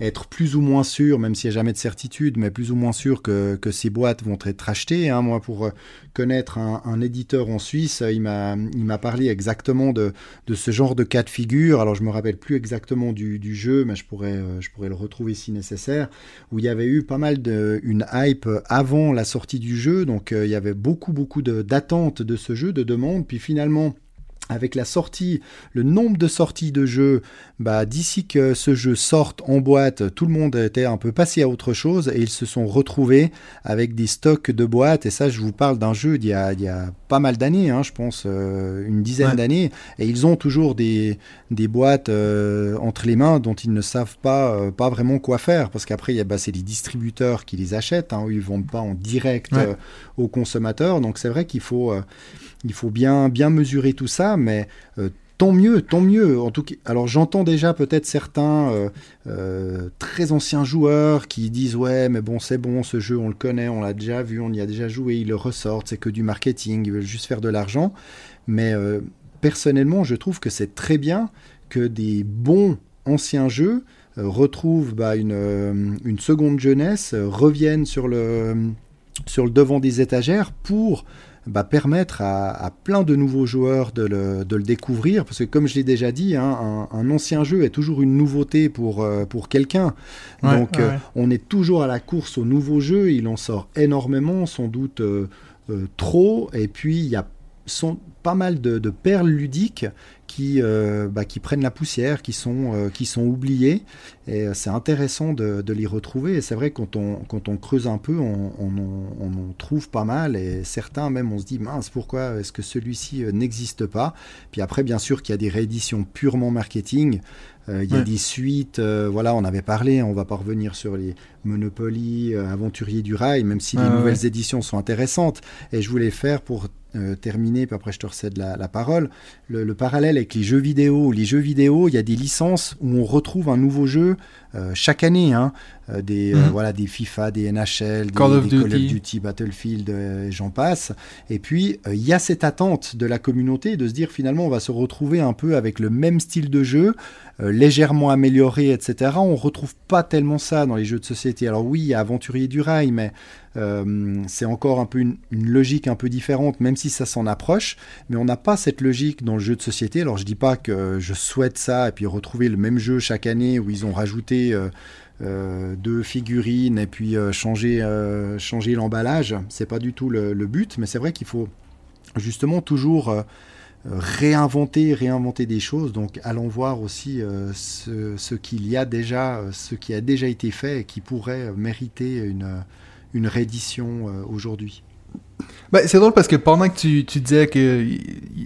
B: être plus ou moins sûr, même s'il n'y a jamais de certitude, mais plus ou moins sûr que, que ces boîtes vont être achetées. hein. Moi, pour euh, connaître un, éditeur en Suisse, euh, il m'a parlé exactement de, de ce genre de cas de figure. Alors, je me rappelle plus exactement du, du jeu, mais je pourrais, euh, je pourrais le retrouver si nécessaire, où il y avait eu pas mal de une hype avant la sortie du jeu. Donc, il y avait beaucoup, beaucoup de- d'attentes de ce jeu, de demandes. Puis finalement, avec la sortie, le nombre de sorties de jeux, bah, d'ici que ce jeu sorte en boîte, tout le monde était un peu passé à autre chose et ils se sont retrouvés avec des stocks de boîtes. Et ça, je vous parle d'un jeu d'il y a, d'il y a pas mal d'années, hein, je pense euh, une dizaine
A: Ouais.
B: d'années. Et ils ont toujours des, des boîtes euh, entre les mains dont ils ne savent pas, euh, pas vraiment quoi faire. Parce qu'après, bah, c'est les distributeurs qui les achètent. Hein, ils ne vendent pas en direct
A: Ouais.
B: aux consommateurs. Donc c'est vrai qu'il faut... il faut bien, bien mesurer tout ça, mais euh, tant mieux, tant mieux. En tout cas, alors j'entends déjà peut-être certains euh, euh, très anciens joueurs qui disent ouais, mais bon, c'est bon, ce jeu, on le connaît, on l'a déjà vu, on y a déjà joué, ils le ressortent, c'est que du marketing, ils veulent juste faire de l'argent. Mais personnellement, je trouve que c'est très bien que des bons anciens jeux retrouvent bah, une, seconde jeunesse, reviennent sur le devant des étagères pour bah, permettre à, à plein de nouveaux joueurs de le, de le découvrir. Parce que comme je l'ai déjà dit, hein, un, un ancien jeu est toujours une nouveauté pour, euh, pour quelqu'un.
A: Ouais,
B: Donc
A: ouais,
B: euh, on est toujours à la course aux nouveaux jeux. Il en sort énormément, sans doute euh, euh, trop. Et puis il y a sont pas mal de, de perles ludiques qui, euh, bah, qui prennent la poussière, qui sont, euh, qui sont oubliées. Et euh, c'est intéressant de, de les retrouver. Et c'est vrai, quand on, quand on creuse un peu, on, on, en- on en trouve pas mal. Et certains, même, on se dit, mince, pourquoi est-ce que celui-ci n'existe pas? Puis après, bien sûr, qu'il y a des rééditions purement marketing. Euh, Il y a
A: Ouais.
B: des suites, euh, voilà, on avait parlé, on va pas revenir sur les Monopoly, euh, Aventurier du Rail, même si les
A: ouais,
B: nouvelles éditions sont intéressantes. Et je voulais faire pour euh, terminer, puis après je te recède la, parole, le, le parallèle avec les jeux vidéo. Les jeux vidéo, il y a des licences où on retrouve un nouveau jeu euh, chaque année. Hein, euh, des, euh,
A: Mhm.
B: voilà, des FIFA, des NHL, des,
A: Call of
B: des Call of
A: Duty.
B: Battlefield, j'en passe. Et puis, il y a cette attente de la communauté de se dire finalement, on va se retrouver un peu avec le même style de jeu, légèrement amélioré, etc. On retrouve pas tellement ça dans les jeux de société. Alors oui, il y a Aventurier du Rail, mais Euh, c'est encore un peu une, une, logique un peu différente, même si ça s'en approche, mais on n'a pas cette logique dans le jeu de société. Alors je dis pas que je souhaite ça et puis retrouver le même jeu chaque année où ils ont rajouté euh, euh, deux figurines et puis euh, changer, changer l'emballage. C'est pas du tout le, but, mais c'est vrai qu'il faut justement toujours réinventer, réinventer des choses. Donc allons voir aussi ce, qu'il y a déjà, ce qui a déjà été fait et qui pourrait mériter une, une réédition aujourd'hui.
A: Ben, c'est drôle parce que pendant que tu, tu disais que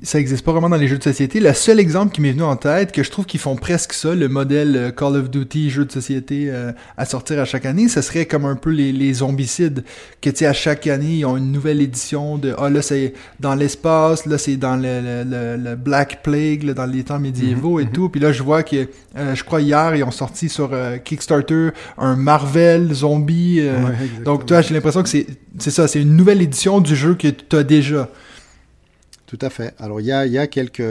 A: ça existe pas vraiment dans les jeux de société, le seul exemple qui m'est venu en tête, que je trouve qu'ils font presque ça, le modèle euh, Call of Duty jeu de société euh, à sortir à chaque année, ce serait comme un peu les, les zombicides, que tu sais, à chaque année, ils ont une nouvelle édition de, ah là c'est dans l'espace, là c'est dans le, le, le, Black Plague, là, dans les temps médiévaux
B: Mm -hmm,
A: et mm -hmm. tout, puis là je vois que, euh, je crois hier, ils ont sorti sur euh, Kickstarter un Marvel zombie, euh, ouais, donc toi j'ai l'impression que c'est ça, c'est une nouvelle édition du jeu que tu as déjà.
B: Tout à fait. Alors il y a, y a, quelques,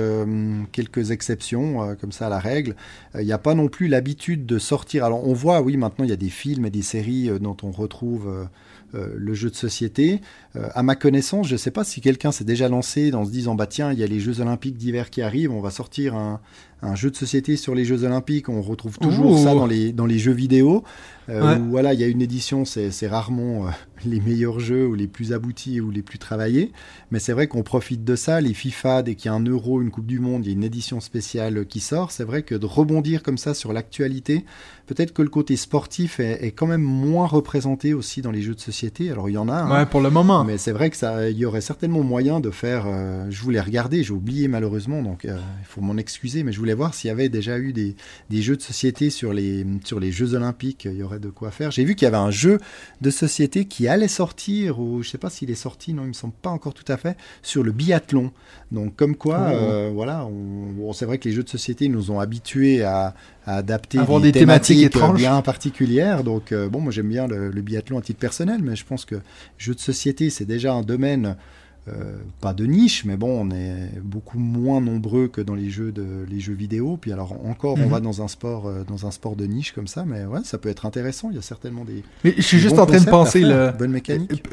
B: quelques exceptions euh, comme ça à la règle. Il euh, n'y a pas non plus l'habitude de sortir. Alors on voit, oui, maintenant il y a des films et des séries euh, dont on retrouve le jeu de société. à ma connaissance, je ne sais pas si quelqu'un s'est déjà lancé dans se disant bah tiens, il y a les Jeux Olympiques d'hiver qui arrivent, on va sortir un, un, jeu de société sur les Jeux Olympiques. On retrouve toujours Ouh. ça dans les, dans les jeux vidéo. Ouais. Où, voilà, il y a une édition, c'est rarement les meilleurs jeux ou les plus aboutis ou les plus travaillés. Mais c'est vrai qu'on profite de ça. Les FIFA, dès qu'il y a un euro, une Coupe du Monde, il y a une édition spéciale qui sort. C'est vrai que de rebondir comme ça sur l'actualité, peut-être que le côté sportif est, est, quand même moins représenté aussi dans les jeux de société. Alors il y en a.
A: Ouais, hein, pour le moment.
B: Mais c'est vrai que ça, il y aurait certainement moyen de faire. Euh, je voulais regarder, j'ai oublié malheureusement, donc euh, il faut m'en excuser. Mais je voulais voir s'il y avait déjà eu des, des, jeux de société sur les, sur les Jeux Olympiques. Il y aurait de quoi faire. J'ai vu qu'il y avait un jeu de société qui allait sortir, ou je sais pas s'il est sorti, non, il me semble pas encore tout à fait, sur le biathlon. Donc comme quoi, oh. euh, voilà, on, bon, c'est vrai que les jeux de société nous ont habitués à, à adapter
A: Avoir des, des thématiques, thématiques étranges.
B: bien particulières. Donc euh, bon, moi j'aime bien le, le, biathlon à titre personnel, mais je pense que jeux de société, c'est déjà un domaine euh, pas de niche, mais bon, on est beaucoup moins nombreux que dans les jeux de les jeux vidéo. Puis alors encore, on va dans un sport euh, dans un sport de niche comme ça, mais ouais, ça peut être intéressant. Il y a certainement des.
A: Mais je suis juste en train de penser le
B: bonne mécanique.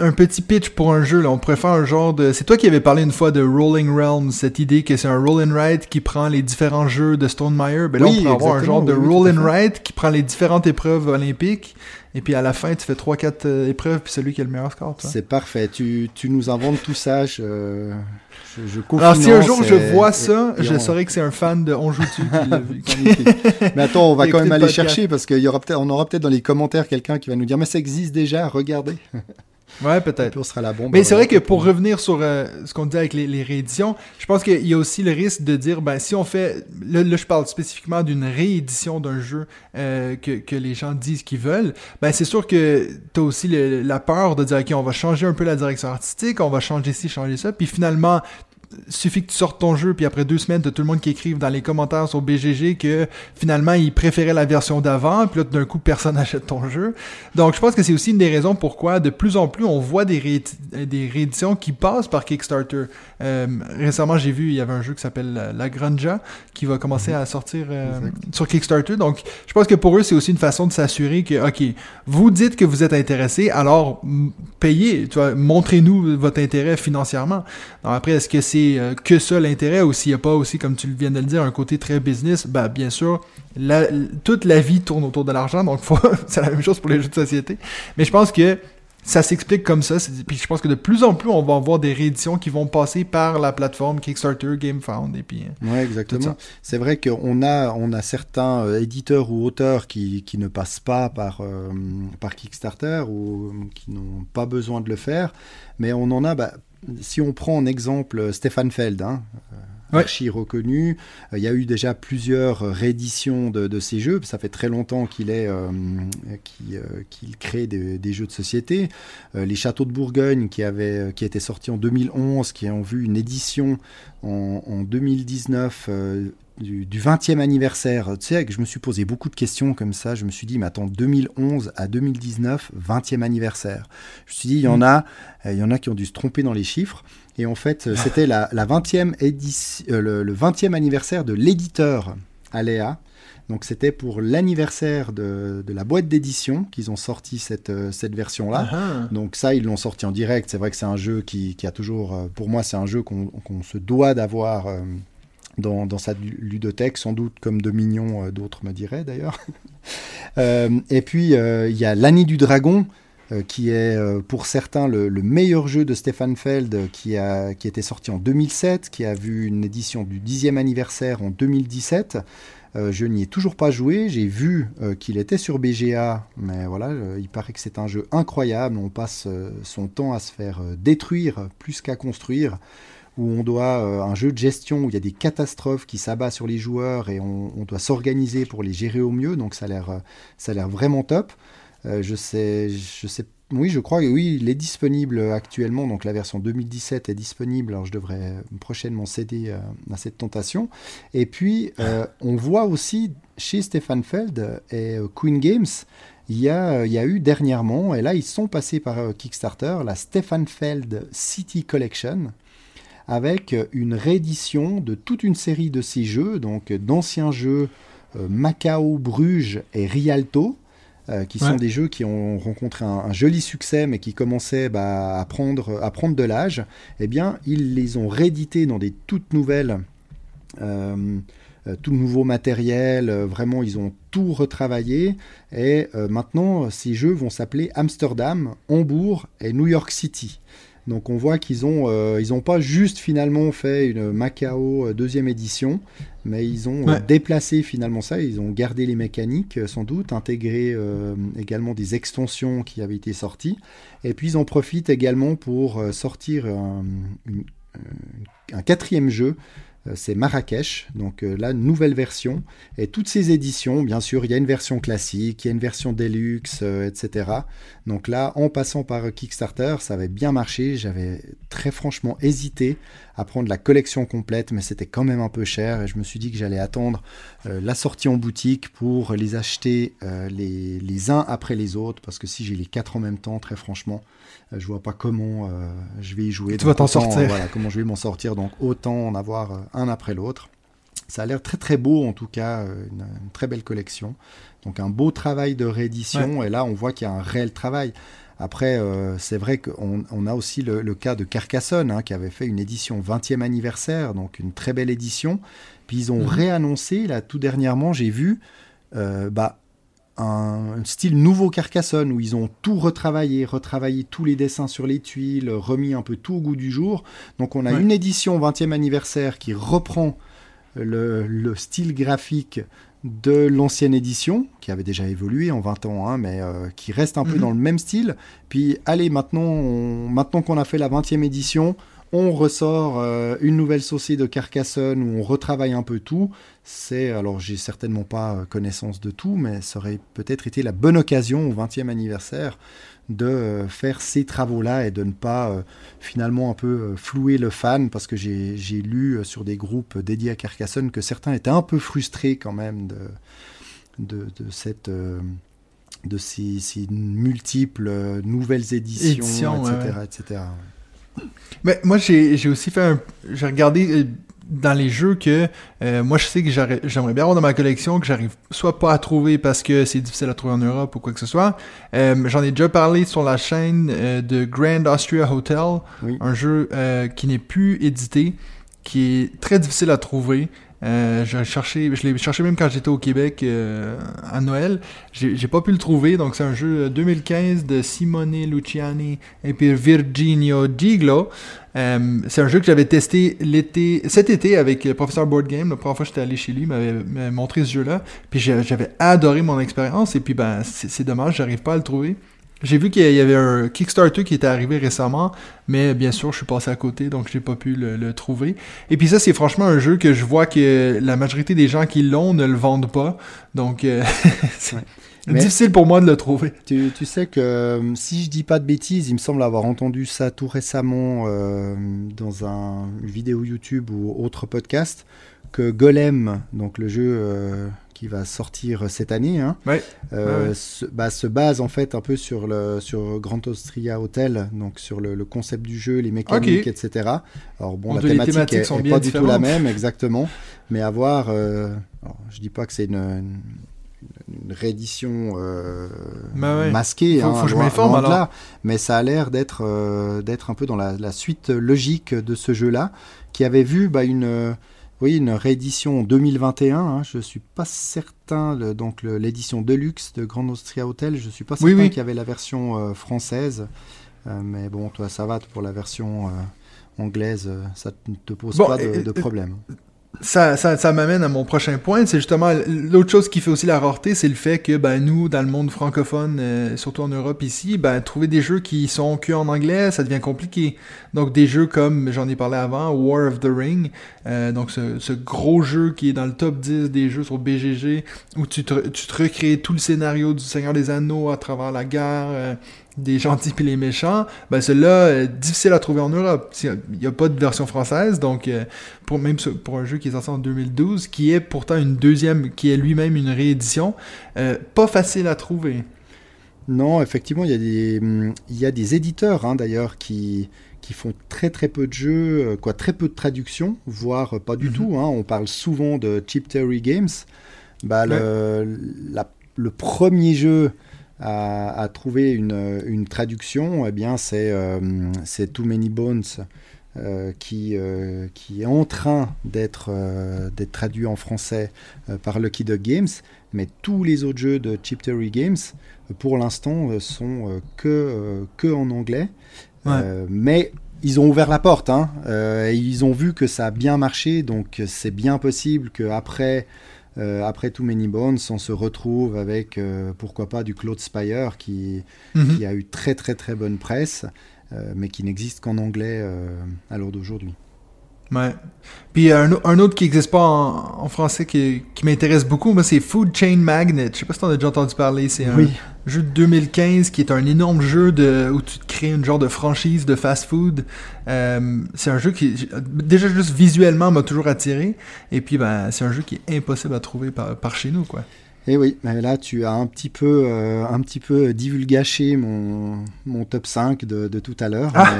A: Un petit pitch pour un jeu là, on pourrait faire un genre de. C'est toi qui avais parlé une fois de Rolling Realms, cette idée que c'est un roll and ride qui prend les différents jeux de Stonemaier. Ben là, oui, on pourrait avoir un genre de oui, roll and ride qui prend les différentes épreuves olympiques et puis à la fin, tu fais 3-4 euh, épreuves, puis celui qui a le meilleur score.
B: C'est parfait. Tu, tu, nous inventes tout ça. Je, je, je
A: Alors si un jour je vois ça, je on... saurais que c'est un fan de On joue-tu qui
B: mais attends, on va quand même aller chercher parce qu'on aura peut-être dans les commentaires quelqu'un qui va nous dire Mais ça existe déjà, regardez.
A: Ouais, peut-être.
B: On sera la bombe.
A: Mais c'est vrai que pour revenir sur euh, ce qu'on dit avec les, les, rééditions, je pense qu'il y a aussi le risque de dire, ben, si on fait, là, là je parle spécifiquement d'une réédition d'un jeu euh, que, que les gens disent qu'ils veulent, ben, c'est sûr que tu as aussi le, la peur de dire, OK, on va changer un peu la direction artistique, on va changer ci, changer ça, puis finalement, suffit que tu sortes ton jeu, puis après deux semaines, de tout le monde qui écrive dans les commentaires sur BGG que finalement, ils préféraient la version d'avant, puis là, d'un coup, personne n'achète ton jeu. Donc, je pense que c'est aussi une des raisons pourquoi, de plus en plus, on voit des rééditions qui passent par Kickstarter. Euh, récemment, j'ai vu, il y avait un jeu qui s'appelle La Granja, qui va commencer à sortir euh, sur Kickstarter. Donc, je pense que pour eux, c'est aussi une façon de s'assurer que, OK, vous dites que vous êtes intéressé, alors payez, montrez-nous votre intérêt financièrement. Après, est-ce que c'est que ça l'intérêt ou s'il n'y a pas aussi, comme tu viens de le dire, un côté très business, ben, bien sûr, la, toute la vie tourne autour de l'argent, donc c'est la même chose pour les jeux de société. Mais je pense que ça s'explique comme ça, puis je pense que de plus en plus, on va avoir des rééditions qui vont passer par la plateforme Kickstarter, GameFound, et puis...
B: Oui, exactement. C'est vrai qu'on a, on a certains euh, éditeurs ou auteurs qui, qui ne passent pas par, euh, par Kickstarter ou qui n'ont pas besoin de le faire, mais on en a... Bah, si on prend en exemple Stéphane Feld, hein, ouais. archi reconnu, il y a eu déjà plusieurs rééditions de, de ces jeux. Ça fait très longtemps qu'il est, euh, qu'il, euh, crée des, des, jeux de société. Euh, les Châteaux de Bourgogne, qui avaient, qui étaient sortis en 2011, qui ont vu une édition en, en 2019 du, du 20e anniversaire, tu sais, que je me suis posé beaucoup de questions comme ça. Je me suis dit, mais attends, 2011 à 2019, 20e anniversaire. Je me suis dit, il y en a, il y en a qui ont dû se tromper dans les chiffres. Et en fait, c'était la, la 20e édition, euh, le, le 20e anniversaire de l'éditeur Aléa. Donc c'était pour l'anniversaire de, de la boîte d'édition qu'ils ont sorti cette, euh, cette version-là.
A: Ah.
B: Donc ça, ils l'ont sorti en direct. C'est vrai que c'est un jeu qui, qui a toujours, euh, pour moi, c'est un jeu qu'on qu'on se doit d'avoir euh, dans, dans sa lu- ludothèque, sans doute comme Dominion, euh, d'autres me diraient d'ailleurs. Euh, et puis, euh, il y a l'année du dragon, euh, qui est euh, pour certains le, le meilleur jeu de Stefan Feld, euh, qui, a, qui était sorti en 2007, qui a vu une édition du 10e anniversaire en 2017. Euh, je n'y ai toujours pas joué. J'ai vu euh, qu'il était sur BGA, mais voilà, euh, il paraît que c'est un jeu incroyable. On passe euh, son temps à se faire euh, détruire plus qu'à construire. Où on doit euh, un jeu de gestion où il y a des catastrophes qui s'abattent sur les joueurs et on, on doit s'organiser pour les gérer au mieux. Donc ça a l'air, euh, ça a l'air vraiment top. Euh, je sais, je sais, oui, je crois que oui, il est disponible actuellement. Donc la version 2017 est disponible. Alors je devrais prochainement céder euh, à cette tentation. Et puis, euh, on voit aussi chez Stefan Feld et euh, Queen Games, il y, a, euh, il y a eu dernièrement, et là ils sont passés par euh, Kickstarter, la Stefan Feld City Collection, avec euh, une réédition de toute une série de ces jeux, donc euh, d'anciens jeux euh, Macao, Bruges et Rialto, euh, qui sont des jeux qui ont rencontré un, un joli succès, mais qui commençaient bah, à, prendre, à prendre de l'âge, eh bien, ils les ont réédités dans des toutes nouvelles, euh, euh, tout nouveau matériel. vraiment, ils ont tout retravaillé. Et maintenant, ces jeux vont s'appeler Amsterdam, Hambourg et New York City. Donc on voit qu'ils ont, euh, ils ont pas juste finalement fait une Macao euh, deuxième édition, mais ils ont euh,
A: Ouais.
B: déplacé finalement ça. Ils ont gardé les mécaniques sans doute, intégré euh, également des extensions qui avaient été sorties, et puis ils en profitent également pour sortir un, une- un quatrième jeu. Euh, C'est Marrakech, donc euh, la nouvelle version. Et toutes ces éditions, bien sûr, il y a une version classique, il y a une version deluxe, euh, etc. Donc là, en passant par Kickstarter, ça avait bien marché. J'avais très franchement hésité à prendre la collection complète, mais c'était quand même un peu cher. Et je me suis dit que j'allais attendre la sortie en boutique pour les acheter euh, les, les uns après les autres. Parce que si j'ai les quatre en même temps, très franchement, euh, je vois pas comment euh, je vais y jouer.
A: Tu vas t'en sortir.
B: euh, voilà, comment je vais m'en sortir. Donc autant en avoir euh, un après l'autre. Ça a l'air très très beau en tout cas, euh, une, une très belle collection. Donc un beau travail de réédition et là on voit qu'il y a un réel travail. Après, euh, c'est vrai qu'on on a aussi le, le cas de Carcassonne hein, qui avait fait une édition 20e anniversaire, donc une très belle édition. Puis ils ont
A: Mhm.
B: réannoncé, là tout dernièrement, j'ai vu euh, bah, un style nouveau Carcassonne où ils ont tout retravaillé, retravaillé tous les dessins sur les tuiles, remis un peu tout au goût du jour. Donc on a
A: Ouais.
B: une édition 20e anniversaire qui reprend le, le style graphique de l'ancienne édition, qui avait déjà évolué en 20 ans, hein, mais euh, qui reste un peu
A: Mhm.
B: dans le même style. Puis allez, maintenant, on- maintenant qu'on a fait la 20e édition, on ressort euh, une nouvelle saucée de Carcassonne où on retravaille un peu tout. C'est, alors j'ai certainement pas euh, connaissance de tout, mais ça aurait peut-être été la bonne occasion au 20e anniversaire de euh, faire ces travaux-là et de ne pas euh, finalement un peu flouer le fan, parce que j'ai lu sur des groupes dédiés à Carcassonne que certains étaient un peu frustrés quand même de, de, de cette... euh, de ces, ces multiples nouvelles éditions, etc.,
A: ouais.
B: etc.
A: Mais moi, j'ai aussi fait un. J'ai regardé euh, dans les jeux que euh, moi, je sais que j'aimerais bien avoir dans ma collection que j'arrive soit pas à trouver parce que c'est difficile à trouver en Europe ou quoi que ce soit. Euh, J'en ai déjà parlé sur la chaîne euh, de Grand Austria Hotel,
B: Oui.
A: un jeu qui n'est plus édité, qui est très difficile à trouver. Euh, j'ai cherché, je l'ai cherché même quand j'étais au Québec euh, à Noël. J'ai pas pu le trouver, donc c'est un jeu euh, 2015 de Simone Luciani et puis Virginio Giglo. Euh, c'est un jeu que j'avais testé l'été, cet été avec le professeur Board Game. La première fois que j'étais allé chez lui, il m'avait montré ce jeu-là. Puis j'avais adoré mon expérience. Et puis ben, c'est dommage, j'arrive pas à le trouver. J'ai vu qu'il y avait un Kickstarter qui était arrivé récemment, mais bien sûr, je suis passé à côté, donc j'ai pas pu le, le trouver. Et puis ça, c'est franchement un jeu que je vois que la majorité des gens qui l'ont ne le vendent pas. Donc, euh, c'est
B: Ouais.
A: Difficile pour moi de le trouver.
B: Tu, tu sais que euh, si je dis pas de bêtises, il me semble avoir entendu ça tout récemment euh, dans un, une vidéo YouTube ou autre podcast, que Golem, donc le jeu euh, qui va sortir cette année, hein,
A: Ouais.
B: euh,
A: Ouais, ouais.
B: Se, bah, se base en fait un peu sur le sur Grand Austria Hotel, donc sur le, le concept du jeu, les mécaniques, etc. Alors bon,
A: Bon,
B: la thématique
A: thématiques
B: est,
A: sont
B: est
A: bien
B: pas du tout la même exactement, mais à voir. euh, alors, je dis pas que c'est une, une- une réédition euh,
A: Bah ouais.
B: masquée,
A: Faut-
B: hein,
A: faut que je
B: loin-
A: m'informe,
B: loin de
A: alors.
B: là. mais ça a l'air d'être euh, d'être un peu dans la, la suite logique de ce jeu-là, qui avait vu bah, une oui, une réédition en 2021. Hein, je suis pas certain. le- donc l'édition Deluxe de Grand Austria Hotel, je suis pas certain
A: oui.
B: qu'il y avait la version euh, française. Euh, mais bon, toi, ça va pour la version euh, anglaise, ça ne te pose
A: Bon,
B: pas de, de problème.
A: Ça, ça, ça m'amène à mon prochain point. C'est justement l'autre chose qui fait aussi la rareté, c'est le fait que ben, nous, dans le monde francophone, euh, surtout en Europe ici, ben, trouver des jeux qui sont que en anglais, ça devient compliqué. Donc des jeux comme, j'en ai parlé avant, War of the Ring, euh, donc ce, ce gros jeu qui est dans le top 10 des jeux sur BGG, où tu te, tu te recrées tout le scénario du Seigneur des Anneaux à travers la guerre, euh, des gentils puis les méchants, ben celui-là, euh, difficile à trouver en Europe. Il n'y a pas de version française, donc euh, pour, même pour un jeu qui est sorti en 2012, qui est pourtant une deuxième, qui est lui-même une réédition, euh, pas facile à trouver.
B: Non, effectivement, il y a des, il y a des éditeurs hein, d'ailleurs qui, qui font très très peu de jeux, euh, quoi, très peu de traductions, voire pas du
A: Mhm.
B: tout. hein. On parle souvent de Cheap Theory Games. Bah, le, la- le premier jeu à, à trouver une, une traduction, eh bien, c'est euh, Too Many Bones. euh, qui, euh, qui est en train d'être traduit en français par Lucky Dog Games, mais tous les autres jeux de Cheap Theory Games, pour l'instant, sont que, que en anglais.
A: Ouais.
B: Mais ils ont ouvert la porte, hein, et ils ont vu que ça a bien marché, donc c'est bien possible qu'après euh, après Too Many Bones, on se retrouve avec, euh, pourquoi pas, du Claude Spire qui,
A: Mhm.
B: qui a eu très très très bonne presse, euh, mais qui n'existe qu'en anglais à l'heure d'aujourd'hui.
A: Ouais. Puis un, au- un autre qui n'existe pas en, en français qui, qui m'intéresse beaucoup, moi, c'est Food Chain Magnet. Je sais pas si t'en as déjà entendu parler. C'est un
B: Oui.
A: jeu de 2015 qui est un énorme jeu de, où tu te crées une genre de franchise de fast-food. Euh, c'est un jeu qui, déjà juste visuellement, m'a toujours attiré. Et puis, ben, c'est un jeu qui est impossible à trouver par, par chez nous, quoi.
B: Et oui, mais là tu as un petit peu, euh, un petit peu divulgaché mon, mon top 5 de, de tout à l'heure,
A: Ah.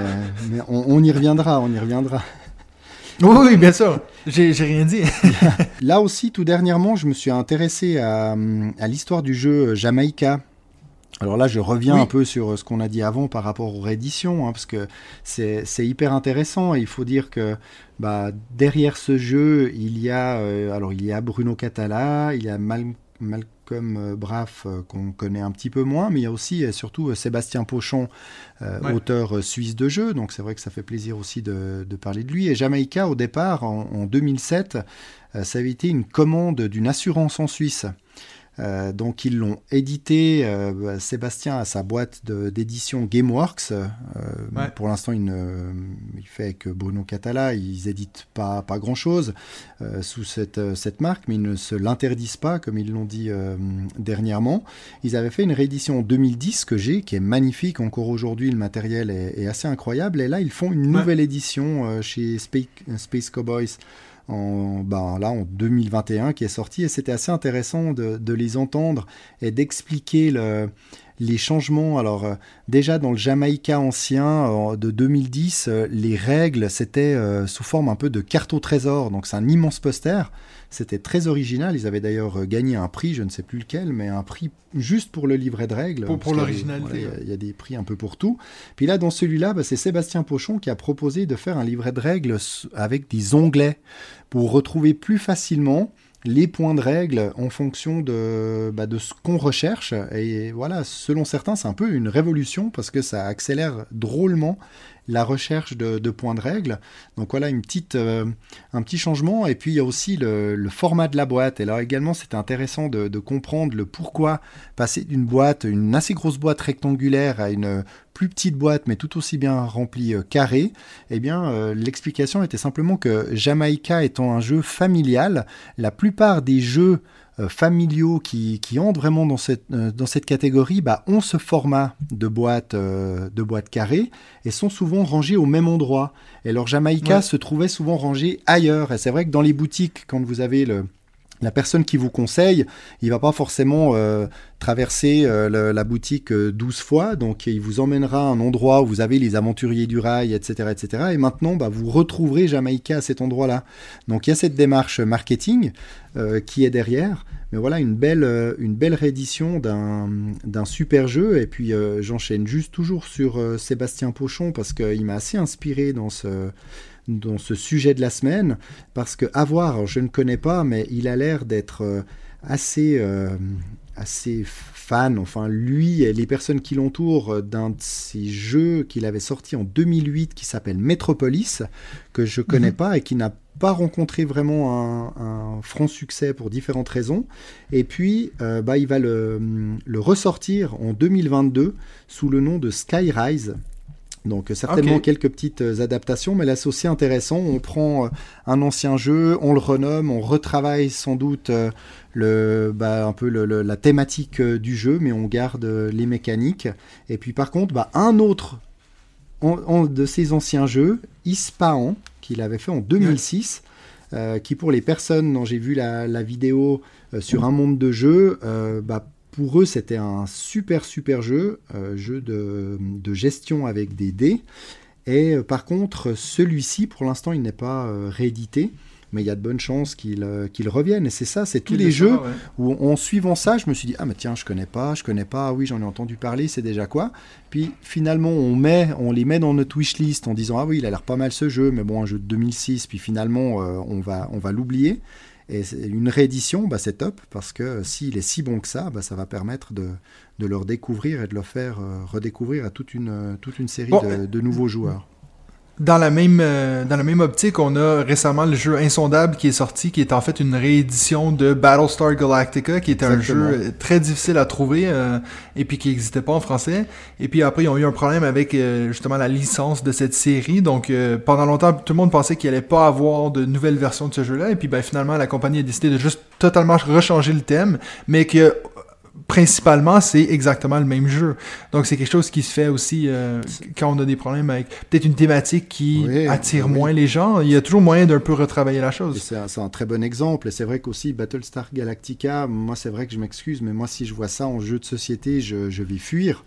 B: mais, mais on, on y reviendra, on y reviendra.
A: Oui, oui, bien sûr. J'ai rien dit.
B: Là aussi, tout dernièrement, je me suis intéressé à, à l'histoire du jeu Jamaïca. Alors là, je reviens
A: Oui.
B: un peu sur ce qu'on a dit avant par rapport aux rééditions, hein, parce que c'est hyper intéressant. Et il faut dire que bah, derrière ce jeu, il y a euh, alors il y a Bruno Catala, il y a Mal- Malcolm euh, Braff euh, qu'on connaît un petit peu moins, mais il y a aussi et surtout euh, Sébastien Pochon,
A: Ouais.
B: auteur suisse de jeux. Donc c'est vrai que ça fait plaisir aussi de, de parler de lui. Et Jamaïca, au départ, en, en 2007, euh, ça avait été une commande d'une assurance en Suisse. Euh, donc ils l'ont édité, euh, Sébastien a sa boîte d'édition Gameworks. Euh,
A: Ouais.
B: Pour l'instant, il, fait avec Bruno Catala, ils éditent pas, pas grand-chose euh, sous cette, cette marque, mais ils ne se l'interdisent pas, comme ils l'ont dit dernièrement. Ils avaient fait une réédition en 2010 que j'ai, qui est magnifique. Encore aujourd'hui, le matériel est, est assez incroyable. Et là, ils font une
A: Ouais.
B: nouvelle édition chez Space, Space Cowboys en, ben, là, en 2021 qui est sorti et c'était assez intéressant de, les entendre et d'expliquer le- les changements. Alors euh, déjà dans le Jamaïca ancien de 2010, euh, les règles c'était euh, sous forme un peu de carte au trésor, donc c'est un immense poster. C'était très original. Ils avaient d'ailleurs euh, gagné un prix, je ne sais plus lequel, mais un prix juste pour le livret de règles.
A: Pour- l'originalité,
B: voilà, il y a- il y, a des prix un peu pour tout. Puis là, dans celui-là, bah, c'est Sébastien Pochon qui a proposé de faire un livret de règles avec des onglets pour retrouver plus facilement les points de règle en fonction de, bah, de ce qu'on recherche. Et voilà, selon certains, c'est un peu une révolution parce que ça accélère drôlement la recherche de, points de règle. Donc voilà, une petite, euh, un petit changement. Et puis il y a aussi le, format de la boîte. Et là également, c'était intéressant de, comprendre le pourquoi passer d'une boîte, une assez grosse boîte rectangulaire, à une plus petite boîte, mais tout aussi bien remplie euh, carrée. Eh bien, euh, l'explication était simplement que Jamaïca étant un jeu familial, la plupart des jeux euh, familiaux qui, qui entrent vraiment dans cette, euh, dans cette catégorie bah, ont ce format de boîte, euh, de boîte carrée et sont souvent rangés au même endroit. Et leur Jamaïca
A: Ouais.
B: se trouvait souvent rangé ailleurs. Et c'est vrai que dans les boutiques, quand vous avez le, la personne qui vous conseille, il va pas forcément euh, traverser euh, la boutique euh, 12 fois, donc il vous emmènera à un endroit où vous avez les aventuriers du rail, etc., etc. Et maintenant, bah, vous retrouverez Jamaïca à cet endroit-là. Donc il y a cette démarche marketing euh, qui est derrière. Mais voilà, une belle, euh, une belle réédition d'un super jeu. Et puis euh, j'enchaîne juste toujours sur euh, Sébastien Pochon parce qu'il m'a assez inspiré dans ce, dans ce sujet de la semaine. Parce que à voir, alors, je ne connais pas, mais il a l'air d'être euh, assez, euh, assez fan, enfin lui et les personnes qui l'entourent, euh, d'un de ses jeux qu'il avait sorti en 2008 qui s'appelle Metropolis, que je connais
A: Mhm.
B: pas et qui n'a pas rencontré vraiment un, un franc succès pour différentes raisons. Et puis, euh, bah, il va le, le ressortir en 2022 sous le nom de Skyrise. Donc euh, certainement quelques petites euh, adaptations, mais là c'est aussi intéressant. On prend euh, un ancien jeu, on le renomme, on retravaille sans doute le, bah, un peu le- le- la thématique du jeu, mais on garde les mécaniques. Et puis par contre, bah, un autre de ces anciens jeux, Ispahan, qu'il avait fait en 2006, euh, qui pour les personnes dont j'ai vu la, la vidéo euh, sur un monde de jeu, euh, bah, pour eux c'était un super super jeu, euh, jeu de, de gestion avec des dés. Et euh, par contre, celui-ci, pour l'instant, il n'est pas euh, réédité, mais il y a de bonnes chances qu'il revienne. Et c'est ça, c'est tous les
A: le
B: jeux
A: ouais.
B: où en suivant ça, je me suis dit ah mais tiens, je connais pas, je connais pas, ah oui, j'en ai entendu parler, c'est déjà quoi Puis finalement, on met on les met dans notre wishlist en disant ah oui, il a l'air pas mal ce jeu, mais bon, un jeu de 2006, puis finalement on va on va l'oublier. Et une réédition, bah, c'est top parce que s'il est si bon que ça, bah, ça va permettre de, de le redécouvrir et de le faire euh, redécouvrir à toute une, toute une série
A: Bon,
B: de, de nouveaux joueurs.
A: Dans la même euh, dans la même optique, on a récemment le jeu Insondable qui est sorti, qui est en fait une réédition de Battlestar Galactica, qui était un jeu très difficile à trouver euh, et puis qui n'existait pas en français. Et puis après, ils ont eu un problème avec euh, justement la licence de cette série. Donc euh, pendant longtemps, tout le monde pensait qu'il allait pas avoir de nouvelles versions de ce jeu-là. Et puis ben, finalement, la compagnie a décidé de juste totalement rechanger le thème, mais que principalement, c'est exactement le même jeu. Donc, c'est quelque chose qui se fait aussi euh, quand on a des problèmes avec peut-être une thématique qui
B: Oui,
A: attire
B: oui.
A: moins les gens. Il y a toujours moyen d'un peu retravailler la chose.
B: C'est un, très bon exemple. Et c'est vrai qu'aussi Battlestar Galactica, moi c'est vrai que je m'excuse, mais moi si je vois ça en jeu de société, je, je vais fuir.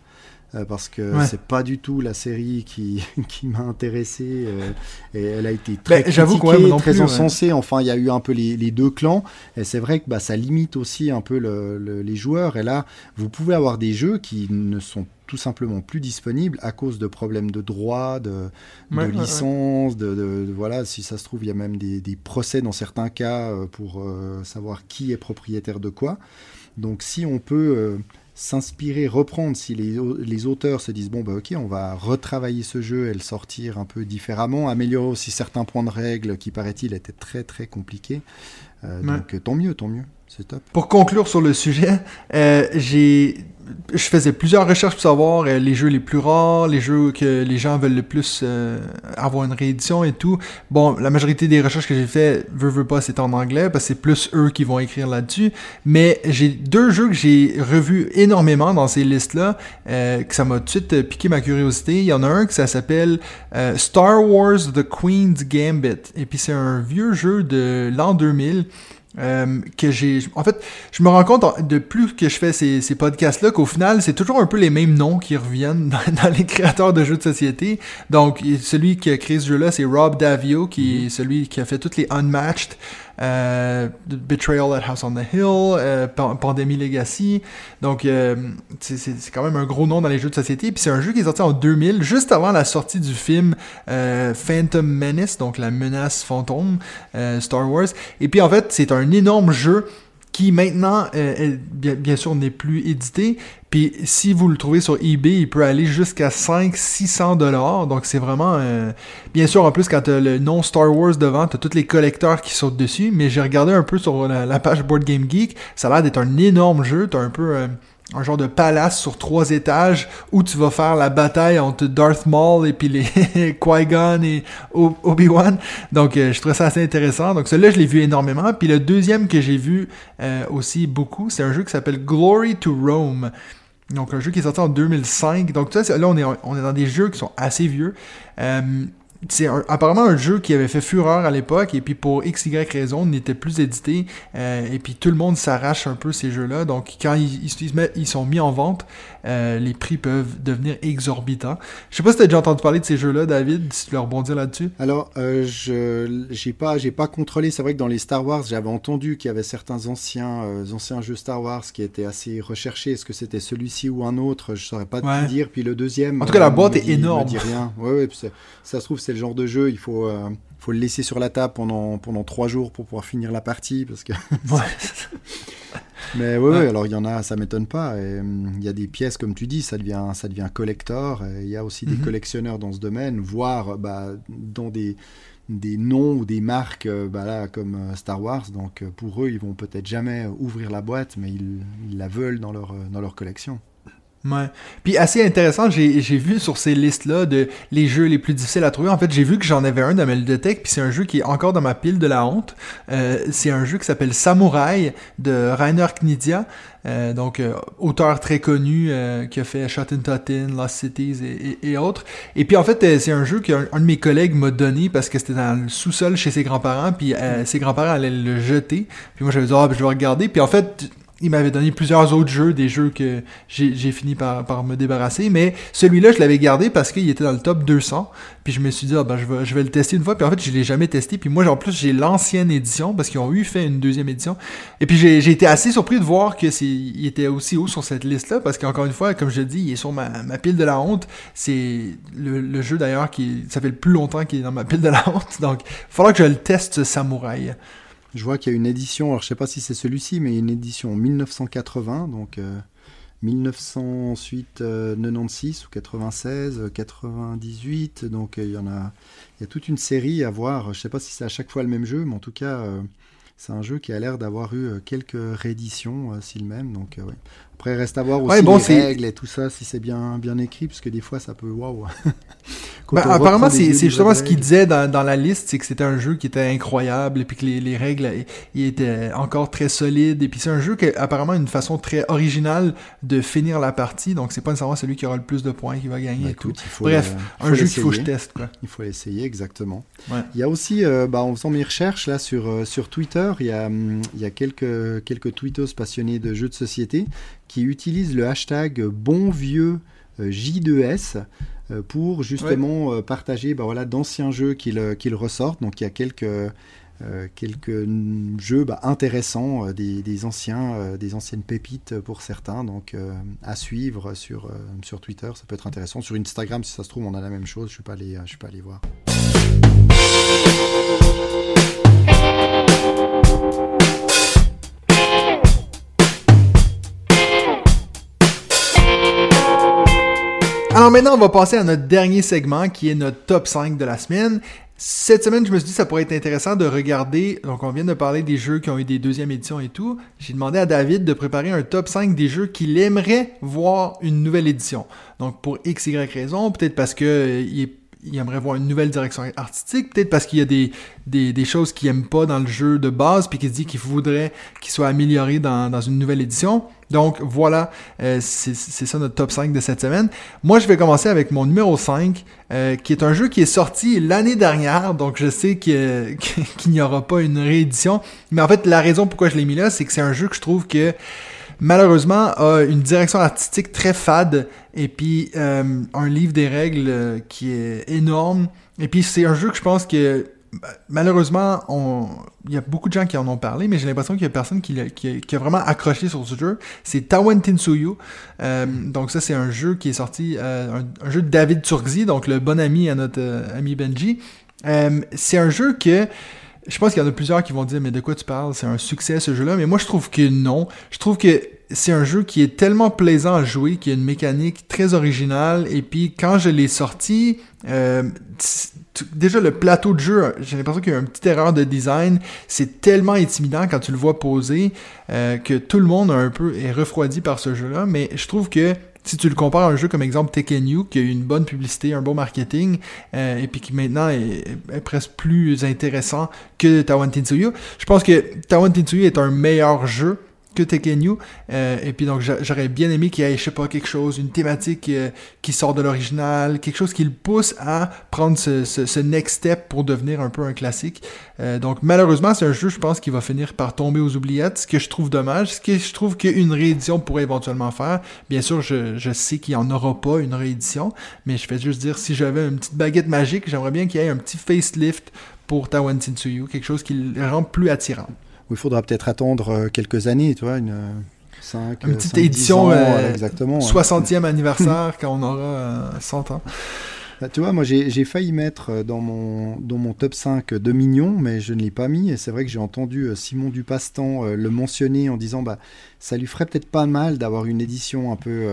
B: Euh, parce que
A: Ouais.
B: c'est pas du tout la série qui, qui m'a intéressé euh, et elle a été très
A: ouais,
B: critiquée, très
A: plus, ouais.
B: encensée. Enfin, il y a eu un peu les, les deux clans et c'est vrai que bah, ça limite aussi un peu le- le- les joueurs. Et là, vous pouvez avoir des jeux qui ne sont tout simplement plus disponibles à cause de problèmes de droit, de,
A: Ouais, ouais, ouais.
B: licence, de, de- de- voilà, si ça se trouve, il y a même des, des procès dans certains cas euh, pour euh, savoir qui est propriétaire de quoi. Donc si on peut euh, s'inspirer, reprendre, si les, les auteurs se disent, bon, bah ok, on va retravailler ce jeu et le sortir un peu différemment, améliorer aussi certains points de règles qui, paraît-il, étaient très très compliqués. Euh,
A: Ouais.
B: Donc euh, tant mieux, tant mieux, c'est top.
A: Pour conclure sur le sujet, euh, j'ai, je faisais plusieurs recherches pour savoir euh, les jeux les plus rares, les jeux que les gens veulent le plus euh, avoir une réédition et tout. Bon, la majorité des recherches que j'ai fait, veut veut pas, c'est en anglais parce que c'est plus eux qui vont écrire là-dessus. Mais j'ai deux jeux que j'ai revus énormément dans ces listes-là, euh, que ça m'a tout de suite euh, piqué ma curiosité. Il y en a un que ça s'appelle euh, Star Wars The Queen's Gambit. Et puis c'est un vieux jeu de l'an 2000. Euh, que j'ai en fait je me rends compte de plus que je fais ces, ces podcasts là qu'au final c'est toujours un peu les mêmes noms qui reviennent dans, dans les créateurs de jeux de société. Donc celui qui a créé ce jeu là c'est Rob Davio qui est celui qui a fait toutes les Unmatched Betrayal at House on the Hill euh, Pan- Pandemic Legacy. Donc euh, c'est- quand même un gros nom dans les jeux de société. Puis c'est un jeu qui est sorti en 2000 juste avant la sortie du film euh, Phantom Menace donc la menace fantôme euh, Star Wars. Et puis en fait c'est un énorme jeu qui maintenant, euh, bien, sûr, n'est plus édité. Puis si vous le trouvez sur eBay, il peut aller jusqu'à 500-600 dollars. Donc c'est vraiment... euh, bien sûr, en plus, quand tu as le nom Star Wars devant, tu as tous les collecteurs qui sautent dessus. Mais j'ai regardé un peu sur la, page Board Game Geek. Ça a l'air d'être un énorme jeu. Tu as un peu... euh, un genre de palace sur trois étages où tu vas faire la bataille entre Darth Maul et puis les Qui-Gon et Obi-Wan. Donc, euh, je trouvais ça assez intéressant. Donc, celui-là, je l'ai vu énormément. Puis le deuxième que j'ai vu euh, aussi beaucoup, c'est un jeu qui s'appelle Glory to Rome. Donc, un jeu qui est sorti en 2005. Donc, là, on est, on est dans des jeux qui sont assez vieux. Euh, c'est apparemment un jeu qui avait fait fureur à l'époque, et puis pour x, y raison, n'était plus édité, euh, et puis tout le monde s'arrache un peu ces jeux-là. Donc quand ils, ils, ils sont mis en vente, euh, les prix peuvent devenir exorbitants. Je sais pas si t'as déjà entendu parler de ces jeux-là, David, si tu veux rebondir là-dessus.
B: Alors, euh, je j'ai pas j'ai pas contrôlé. C'est vrai que dans les Star Wars, j'avais entendu qu'il y avait certains anciens euh, anciens jeux Star Wars qui étaient assez recherchés. Est-ce que c'était celui-ci ou un autre? Je saurais pas
A: Ouais.
B: te dire. Puis le deuxième.
A: En tout cas, la boîte est
B: dit-
A: énorme.
B: Me dit rien. Ouais, ouais. ça se trouve, c'est le genre de jeu. Il faut faut le laisser sur la table pendant pendant trois jours pour pouvoir finir la partie parce que.
A: Ouais.
B: Mais Ouais.
A: ouais,
B: alors il y en a, ça m'étonne pas. Hum, Il y a des pièces, comme tu dis, ça devient, ça devient collector. Il y a aussi des
A: Mhm.
B: collectionneurs dans ce domaine, voire bah, dans des, des noms ou des marques euh, bah, là, comme euh, Star Wars. Donc euh, pour eux, ils vont peut-être jamais ouvrir la boîte, mais ils, ils la veulent dans leur, dans leur collection.
A: Ouais. Puis assez intéressant, j'ai vu sur ces listes-là de les jeux les plus difficiles à trouver. En fait, j'ai vu que j'en avais un dans ma bibliothèque, puis c'est un jeu qui est encore dans ma pile de la honte. Euh, c'est un jeu qui s'appelle Samurai de Rainer Knizia. Euh, donc, euh, auteur très connu euh, qui a fait Shot in Totten, Lost Cities et, et- autres. Et puis en fait, euh, c'est un jeu qu'un un de mes collègues m'a donné parce que c'était dans le sous-sol chez ses grands-parents, puis euh, ses grands-parents allaient le jeter. Puis moi, j'avais dit, ah, ben, je vais regarder. Puis en fait, il m'avait donné plusieurs autres jeux, des jeux que j'ai fini par, me débarrasser, mais celui-là, je l'avais gardé parce qu'il était dans le top 200. Puis je me suis dit, ah, ben, je, vais, le tester une fois. Puis en fait, je l'ai jamais testé. Puis moi, en plus, j'ai l'ancienne édition parce qu'ils ont eu fait une deuxième édition. Et puis j'ai été assez surpris de voir que c'est il était aussi haut sur cette liste-là parce qu'encore une fois, comme je dis, il est sur ma, pile de la honte. C'est le, le jeu d'ailleurs qui ça fait le plus longtemps qu'il est dans ma pile de la honte. Donc, il falloir que je le teste, ce Samouraï.
B: Je vois qu'il y a une édition, alors je sais pas si c'est celui-ci, mais une édition 1980, donc euh, 1900, ensuite euh, 96 ou 96, euh, 98, donc euh, il y en a, il y a toute une série à voir. Je sais pas si c'est à chaque fois le même jeu, mais en tout cas, euh, c'est un jeu qui a l'air d'avoir eu euh, quelques rééditions, euh, si le même. Donc euh, ouais. Après, reste à voir aussi
A: Ouais, bon,
B: les règles et tout ça, si c'est bien bien écrit, parce que des fois ça peut waouh. Quand
A: Ben, apparemment, c'est justement ce qu'il disait dans, dans la liste, c'est que c'était un jeu qui était incroyable et puis que les, les règles eh, ils étaient encore très solides. Et puis c'est un jeu qui a apparemment une façon très originale de finir la partie. Donc c'est pas nécessairement celui qui aura le plus de points qui va gagner et tout.
B: faut
A: Bref, Un jeu qu'il faut que je teste. Quoi.
B: Il faut l'essayer, exactement.
A: Ouais.
B: Il y a aussi, euh, bah, en faisant mes recherches là sur, euh, sur Twitter, il y a, hum, il y a quelques, quelques tweetos passionnés de jeux de société qui utilisent le hashtag bon vieux euh, J2S euh, pour justement euh, partager bah, voilà, d'anciens jeux qu'ils euh, ressortent. Donc il y a quelques, euh, quelques jeux bah, intéressants, euh, des, des anciens, euh, des anciennes pépites pour certains. Donc euh, à suivre sur, euh, sur Twitter, ça peut être intéressant. Sur Instagram, si ça se trouve, on a la même chose. Je ne suis pas allé, euh, je suis pas allé voir.
A: Alors maintenant, on va passer à notre dernier segment qui est notre top 5 de la semaine. Cette semaine, je me suis dit que ça pourrait être intéressant de regarder. Donc, on vient de parler des jeux qui ont eu des deuxièmes éditions et tout. J'ai demandé à David de préparer un top 5 des jeux qu'il aimerait voir une nouvelle édition. Donc, pour X, Y raison, peut-être parce que euh, est il aimerait voir une nouvelle direction artistique, peut-être parce qu'il y a des, des, des choses qu'il aime pas dans le jeu de base, puis qu'il dit qu'il voudrait qu'il soit amélioré dans, dans une nouvelle édition. Donc voilà, euh, c'est ça notre top 5 de cette semaine. Moi, je vais commencer avec mon numéro 5, euh, qui est un jeu qui est sorti l'année dernière, donc je sais qu'il n'y aura pas une réédition. Mais en fait, la raison pourquoi je l'ai mis là, c'est que c'est un jeu que je trouve que malheureusement a une direction artistique très fade et puis euh, un livre des règles euh, qui est énorme. Et puis c'est un jeu que je pense que bah, malheureusement, on... il y a beaucoup de gens qui en ont parlé, mais j'ai l'impression qu'il y a personne qui, a, vraiment accroché sur ce jeu. C'est Tawan Tinsuyu. Euh, donc ça, c'est un jeu qui est sorti, un, jeu de David Turgzi, donc le bon ami à notre ami Benji. C'est un jeu que je pense qu'il y en a plusieurs qui vont dire mais de quoi tu parles? C'est un succès ce jeu-là, mais moi je trouve que non. Je trouve que c'est un jeu qui est tellement plaisant à jouer, qui a une mécanique très originale, et puis quand je l'ai sorti, euh, déjà le plateau de jeu, j'ai l'impression qu'il y a une petite erreur de design. C'est tellement intimidant quand tu le vois poser euh, que tout le monde a un peu est refroidi par ce jeu-là, mais je trouve que si tu le compares à un jeu comme exemple Tekken You, qui a eu une bonne publicité, un bon marketing, euh, et puis qui maintenant est, est presque plus intéressant que Tawan Tinsuyu, je pense que Tawan Tinsuyu est un meilleur jeu que Tekken euh, et puis donc j'aurais bien aimé qu'il y ait, je sais pas, quelque chose, une thématique euh, qui sort de l'original, quelque chose qui le pousse à prendre ce, next step pour devenir un peu un classique. Euh, donc malheureusement, c'est un jeu, je pense, qui va finir par tomber aux oubliettes, ce que je trouve dommage, ce que je trouve qu'une réédition pourrait éventuellement faire. Bien sûr, je, sais qu'il n'y en aura pas une réédition, mais je vais juste dire, si j'avais une petite baguette magique, j'aimerais bien qu'il y ait un petit facelift pour Tawan Tsuyu, quelque chose qui le rend plus attirant
B: il faudra peut-être attendre euh, quelques années, tu vois, une 5,
A: une petite édition euh, exactement, 60e anniversaire quand on aura 100 euh, ans.
B: Bah, tu vois, moi j'ai failli mettre euh, dans mon, dans mon top 5 de Mignon, mais je ne l'ai pas mis. Et c'est vrai que j'ai entendu euh, Simon Dupastan euh, le mentionner en disant bah, ça lui ferait peut-être pas mal d'avoir une édition un peu,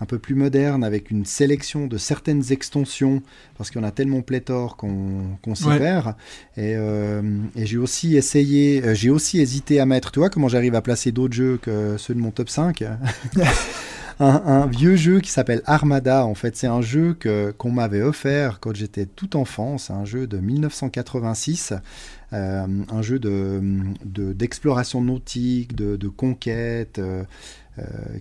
B: un peu plus moderne avec une sélection de certaines extensions, parce qu'il y en a tellement pléthore qu'on s'y perd. Et, et j'ai aussi essayé, j'ai aussi hésité à mettre, tu vois, comment j'arrive à placer d'autres jeux que ceux de mon top 5 un, vieux jeu qui s'appelle Armada. En fait, c'est un jeu qu'on m'avait offert quand j'étais tout enfant. C'est un jeu de 1986. Euh, un jeu de d'exploration nautique, de, conquête, euh,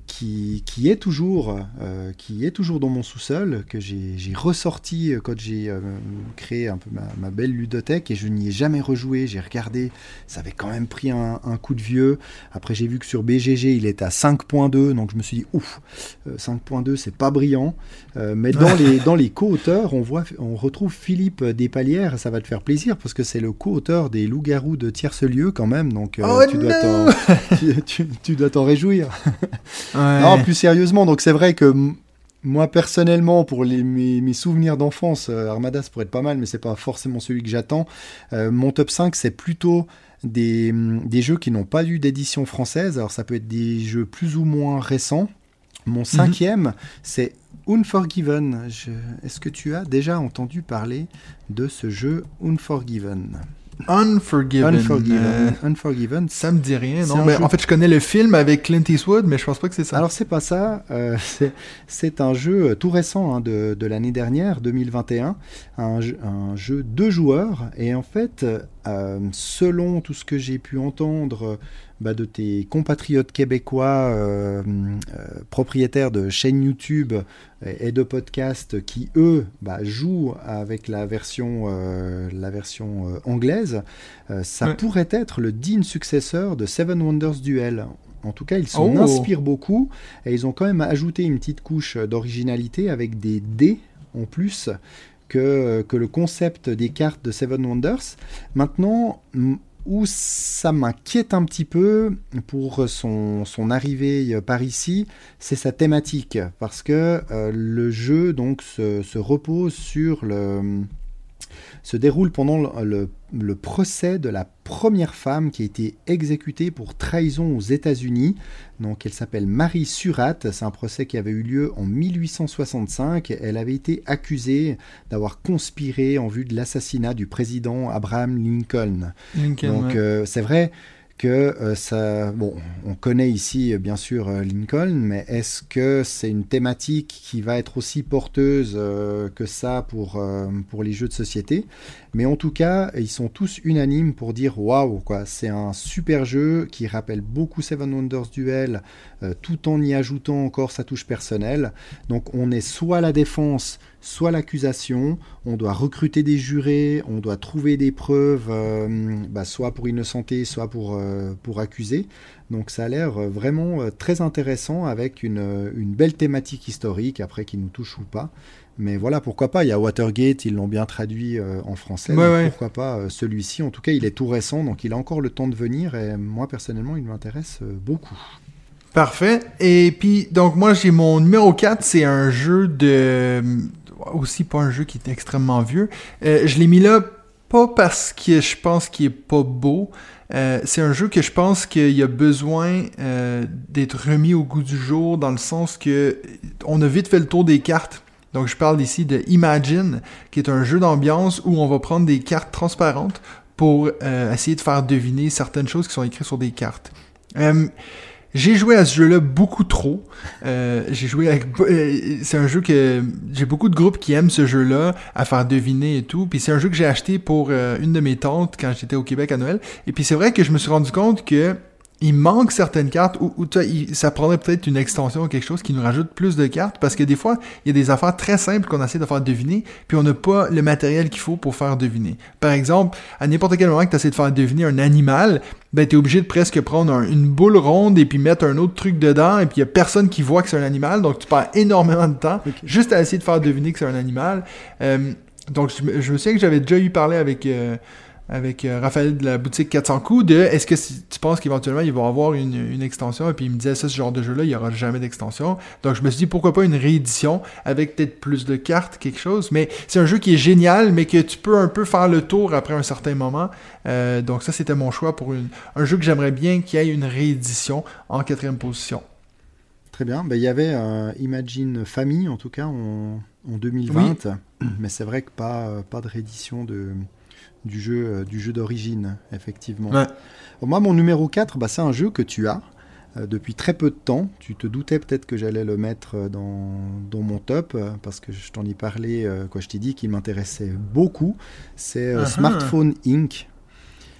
B: qui, qui, est toujours, euh, qui est toujours dans mon sous-sol, que j'ai ressorti euh, quand j'ai créé un peu ma, belle ludothèque et je n'y ai jamais rejoué. J'ai regardé, ça avait quand même pris un, coup de vieux. Après, j'ai vu que sur BGG, il est à 5.2, donc je me suis dit, ouf, 5.2, c'est pas brillant. mais dans les, dans les co-auteurs, on, voit, on retrouve Philippe Despalières, ça va te faire plaisir parce que c'est le co-auteur des Loups-garous de Tierce-Lieu quand même, donc
A: oh
B: tu, dois tu, tu dois t'en réjouir. Non, plus sérieusement, donc c'est vrai que moi personnellement, pour les, mes, souvenirs d'enfance, euh, Armada ça pourrait être pas mal, mais c'est pas forcément celui que j'attends. Euh, mon top 5, c'est plutôt des, des, jeux qui n'ont pas eu d'édition française. Alors ça peut être des jeux plus ou moins récents. Mon mhm. cinquième, c'est Unforgiven. Est-ce que tu as déjà entendu parler de ce jeu Unforgiven?
A: Unforgiven.
B: Unforgiven. Euh, Unforgiven.
A: Ça me dit rien, non? Mais en fait, je connais le film avec Clint Eastwood, mais je pense pas que c'est ça.
B: Alors, c'est pas ça. Euh, c'est un jeu euh, tout récent hein, de, de l'année dernière, 2021. Un, un, jeu de joueurs. Et en fait, selon tout ce que j'ai pu entendre bah, de tes compatriotes québécois euh, euh, propriétaires de chaînes YouTube et de podcasts qui, eux, bah, jouent avec la version, euh, la version anglaise, ça pourrait être le digne successeur de Seven Wonders Duel. En tout cas, ils s'en oh. inspirent beaucoup et ils ont quand même ajouté une petite couche d'originalité avec des dés en plus que, que le concept des cartes de Seven Wonders. Maintenant, où ça m'inquiète un petit peu pour son, arrivée par ici, c'est sa thématique, parce que euh, le jeu donc se repose sur le, se déroule pendant le, procès de la première femme qui a été exécutée pour trahison aux États-Unis. Donc, elle s'appelle Marie Surratt. C'est un procès qui avait eu lieu en 1865. Elle avait été accusée d'avoir conspiré en vue de l'assassinat du président Abraham Lincoln. Donc, euh, c'est vrai que euh, ça. Bon, on connaît ici euh, bien sûr euh, Lincoln, mais est-ce que c'est une thématique qui va être aussi porteuse que ça pour, pour les jeux de société? Mais en tout cas, ils sont tous unanimes pour dire waouh, quoi. C'est un super jeu qui rappelle beaucoup Seven Wonders Duel, tout en y ajoutant encore sa touche personnelle. Donc, on est soit la défense soit l'accusation, on doit recruter des jurés, on doit trouver des preuves, euh, bah, soit pour innocenter, soit pour, euh, pour accuser. Donc ça a l'air euh, vraiment très intéressant avec une, belle thématique historique, après qui nous touche ou pas. Mais voilà, pourquoi pas, il y a Watergate, ils l'ont bien traduit en français, pourquoi pas celui-ci. En tout cas, il est tout récent, donc il a encore le temps de venir, et moi personnellement, il m'intéresse beaucoup.
A: Parfait. Et puis, donc moi, j'ai mon numéro 4, c'est un jeu de aussi pas un jeu qui est extrêmement vieux. Euh, je l'ai mis là pas parce que je pense qu'il est pas beau. Euh, c'est un jeu que je pense qu'il a besoin euh, d'être remis au goût du jour dans le sens que on a vite fait le tour des cartes. Donc je parle ici de Imagine, qui est un jeu d'ambiance où on va prendre des cartes transparentes pour essayer de faire deviner certaines choses qui sont écrites sur des cartes. J'ai joué à ce jeu-là beaucoup trop. Euh, j'ai joué avec. Euh, c'est un jeu que j'ai beaucoup de groupes qui aiment ce jeu-là, à faire deviner et tout. Puis c'est un jeu que j'ai acheté pour euh, une de mes tantes quand j'étais au Québec à Noël. Et puis c'est vrai que je me suis rendu compte que il manque certaines cartes ou, il- ça prendrait peut-être une extension ou quelque chose qui nous rajoute plus de cartes parce que des fois, il y a des affaires très simples qu'on essaie de faire deviner, puis on n'a pas le matériel qu'il faut pour faire deviner. Par exemple, à n'importe quel moment que tu essaies de faire deviner un animal, ben tu es obligé de presque prendre un- une boule ronde et puis mettre un autre truc dedans et puis il y a personne qui voit que c'est un animal, donc tu perds énormément de temps juste à essayer de faire deviner que c'est un animal. Euh, donc je, me- je me souviens que j'avais déjà eu parlé avec euh, avec euh, Raphaël de la boutique 400 coups de est-ce que si- tu penses qu'éventuellement ils vont avoir une, une extension? Et puis il me disait ça ce genre de jeu là il y aura jamais d'extension. Donc je me suis dit pourquoi pas une réédition avec peut-être plus de cartes quelque chose. Mais c'est un jeu qui est génial mais que tu peux un peu faire le tour après un certain moment. Euh, donc ça c'était mon choix pour une- un jeu que j'aimerais bien qu'il y ait une réédition en quatrième position.
B: Très bien. Ben, il y avait euh, Imagine Family, en tout cas, en, en 2020. Mais c'est vrai que pas, pas de réédition de, du jeu, euh, du jeu d'origine, effectivement.
A: Ouais.
B: Moi, mon numéro 4, bah, c'est un jeu que tu as euh, depuis très peu de temps. Tu te doutais peut-être que j'allais le mettre euh, dans, dans mon top, parce que je t'en ai parlé, euh, quoi, je t'ai dit qu'il m'intéressait beaucoup. C'est euh. Smartphone Inc.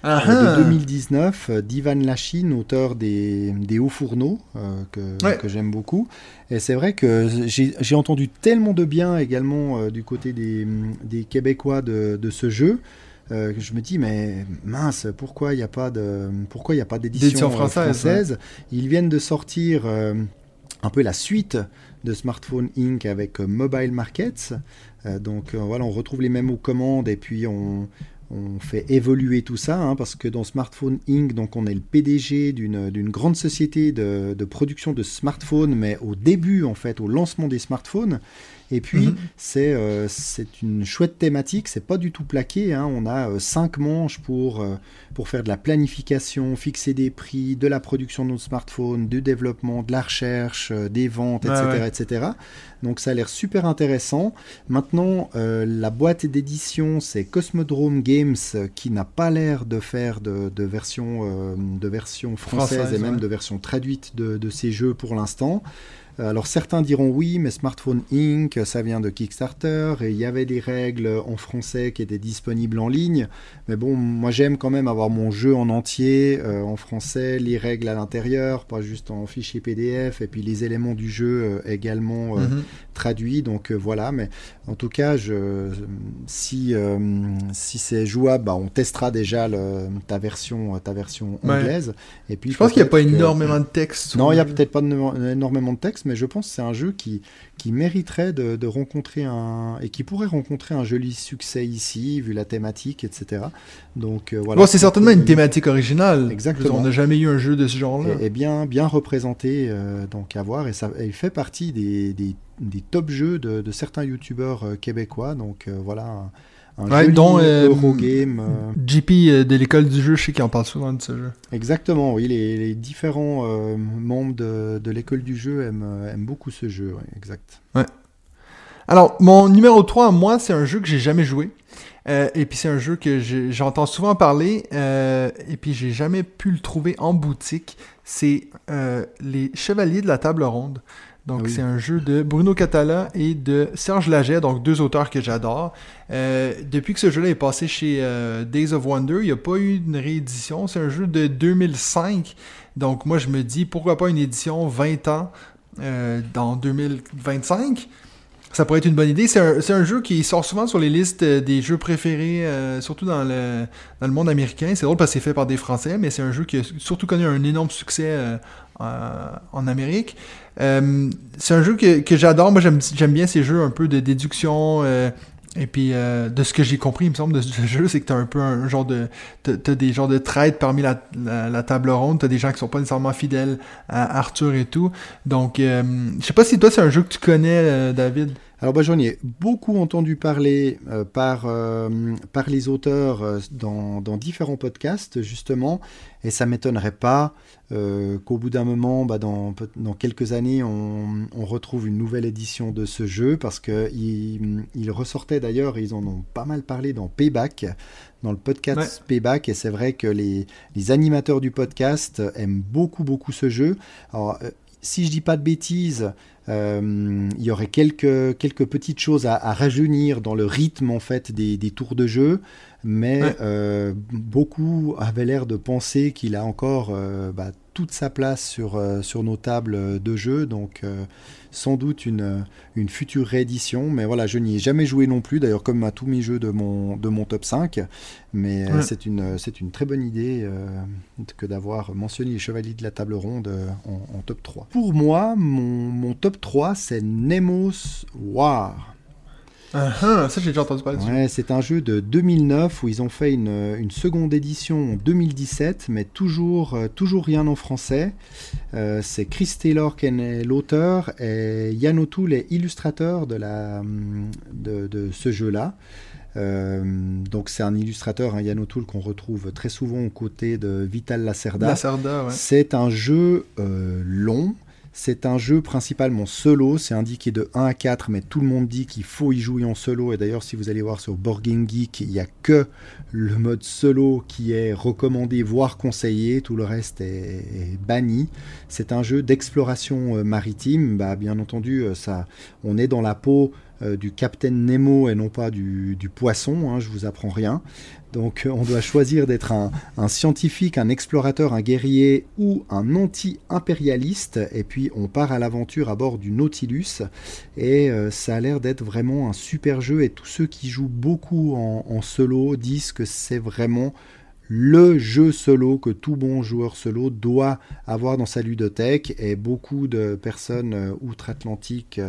B: De 2019, euh, d'Ivan Lachine, auteur des, des Hauts Fourneaux, que,
A: Ouais.
B: que j'aime beaucoup. Et c'est vrai que j'ai entendu tellement de bien également du côté des, des Québécois de, de ce jeu. Euh, je me dis mais mince pourquoi il n'y a pas de pourquoi il a pas d'édition
A: française,
B: ils viennent de sortir euh, un peu la suite de Smartphone Inc avec euh, Mobile Markets donc voilà on retrouve les mêmes commandes et puis on, on fait évoluer tout ça, hein, parce que dans Smartphone Inc., donc on est le PDG d'une d'une grande société de, de production de smartphones, mais au début, en fait, au lancement des smartphones. Et puis,
A: Mhm.
B: c'est euh, c'est une chouette thématique, c'est pas du tout plaqué. hein. On a euh, cinq manches pour, euh, pour faire de la planification, fixer des prix, de la production de nos smartphones, du développement, de la recherche, euh, des ventes, etc.,
A: ouais.
B: etc. Donc ça a l'air super intéressant. Maintenant, la boîte d'édition, c'est Cosmodrome Games, qui n'a pas l'air de faire de, de version, de version française,
A: Française,
B: et même
A: ouais.
B: de version traduite de, de ces jeux pour l'instant. Euh, Alors certains diront oui, mais Smartphone Inc., ça vient de Kickstarter, et il y avait des règles en français qui étaient disponibles en ligne. Mais bon, moi j'aime quand même avoir mon jeu en entier, euh, en français, les règles à l'intérieur, pas juste en fichier PDF, et puis les éléments du jeu euh, également euh,
A: Mhm.
B: traduits. Donc voilà, mais en tout cas, je, si, si c'est jouable, bah, on testera déjà le- ta version, ta version
A: Ouais.
B: anglaise. Et puis
A: je pense qu'il n'y a pas
B: que-
A: énormément de texte
B: non, il n'y a peut-être pas de- énormément de texte, mais je pense que c'est un jeu qui, qui mériterait de, de rencontrer un. et qui pourrait rencontrer un joli succès ici, vu la thématique, etc. Donc euh, voilà.
A: Bon, c'est certainement une thématique originale.
B: Exactement.
A: On n'a jamais eu un jeu de ce genre-là.
B: est, est bien, bien représenté, euh, donc à voir. Et ça et il fait partie des, des, des top jeux de, de certains youtubeurs euh, québécois. Donc voilà, un, un
A: Ouais,
B: joli
A: dont, euh,
B: Eurogame. euh,
A: JP euh, de l'école du jeu, je sais qu'il en parle souvent de ce jeu.
B: Exactement, oui, les, les différents euh, membres de, de l'école du jeu aiment, aiment beaucoup ce jeu, ouais, exact.
A: Alors, mon numéro 3, moi, c'est un jeu que j'ai jamais joué. Et puis c'est un jeu que j'entends souvent parler, et puis j'ai jamais pu le trouver en boutique. C'est Les Chevaliers de la Table Ronde. Donc
B: Ah oui.
A: c'est un jeu de Bruno Catala et de Serge Laget, donc deux auteurs que j'adore. Euh, depuis que ce jeu-là est passé chez euh, Days of Wonder, il n'y a pas eu une réédition. C'est un jeu de 2005. Donc moi je me dis, pourquoi pas une édition 20 ans euh, dans 2025 ça pourrait être une bonne idée. C'est un, jeu qui sort souvent sur les listes des jeux préférés, euh, surtout dans le, dans le monde américain. C'est drôle parce que c'est fait par des Français, mais c'est un jeu qui a surtout connu un énorme succès euh, en Amérique. Euh, c'est un jeu que, que j'adore. Moi, j'aime bien ces jeux un peu de déduction. euh, et puis, euh, de ce que j'ai compris, il me semble, de ce jeu, c'est que t'as un peu un genre de... T'as des genres de traites parmi la, la, table ronde. T'as des gens qui sont pas nécessairement fidèles à Arthur et tout. Donc, je sais pas si toi, c'est un jeu que tu connais, David.
B: Alors bah, j'en ai beaucoup entendu parler par, par les auteurs dans, dans différents podcasts, justement, et ça m'étonnerait pas euh, qu'au bout d'un moment, bah, dans, quelques années, on, on retrouve une nouvelle édition de ce jeu, parce qu'il il ressortait d'ailleurs, ils en ont pas mal parlé dans Payback, dans le podcast
A: Ouais.
B: Payback, et c'est vrai que les, les animateurs du podcast aiment beaucoup, beaucoup ce jeu. Alors, euh, si je dis pas de bêtises, Euh, il y aurait quelques, quelques petites choses à, à, rajeunir dans le rythme en fait des, des tours de jeu, mais
A: Ouais.
B: euh, beaucoup avaient l'air de penser qu'il a encore euh, bah, toute sa place sur, euh, sur nos tables de jeu, donc euh, sans doute une, une future réédition. Mais voilà, je n'y ai jamais joué non plus, d'ailleurs comme à tous mes jeux de mon, de mon top 5, mais
A: Ouais.
B: c'est une, très bonne idée que d'avoir mentionné les Chevaliers de la Table Ronde en, en top 3. Pour moi, mon, mon top 3, c'est Nemos War.
A: Ah, ah, ça, j'ai déjà entendu parler.
B: Ouais, c'est un jeu de 2009 où ils ont fait une, une seconde édition en 2017, mais toujours, euh, toujours rien en français. Euh, c'est Chris Taylor qui est l'auteur et Yann O'Toole est illustrateur de, la, hum, de, de ce jeu-là. Euh, donc c'est un illustrateur, un Yann O'Toole qu'on retrouve très souvent aux côtés de Vital Lacerda.
A: Lacerda, ouais.
B: C'est un jeu long. C'est un jeu principalement solo. C'est indiqué de 1 à 4, mais tout le monde dit qu'il faut y jouer en solo. Et d'ailleurs, si vous allez voir sur Board Game Geek, il n'y a que le mode solo qui est recommandé, voire conseillé. Tout le reste est, banni. C'est un jeu d'exploration euh, maritime. Bah, bien entendu, euh, ça, on est dans la peau euh, du Capitaine Nemo et non pas du, du poisson. Hein, je vous apprends rien. Donc, euh, on doit choisir d'être un, scientifique, un explorateur, un guerrier ou un anti-impérialiste. Et puis on part à l'aventure à bord du Nautilus. Et euh, ça a l'air d'être vraiment un super jeu. Et tous ceux qui jouent beaucoup en, solo disent que c'est vraiment le jeu solo que tout bon joueur solo doit avoir dans sa ludothèque. Et beaucoup de personnes euh, outre-Atlantique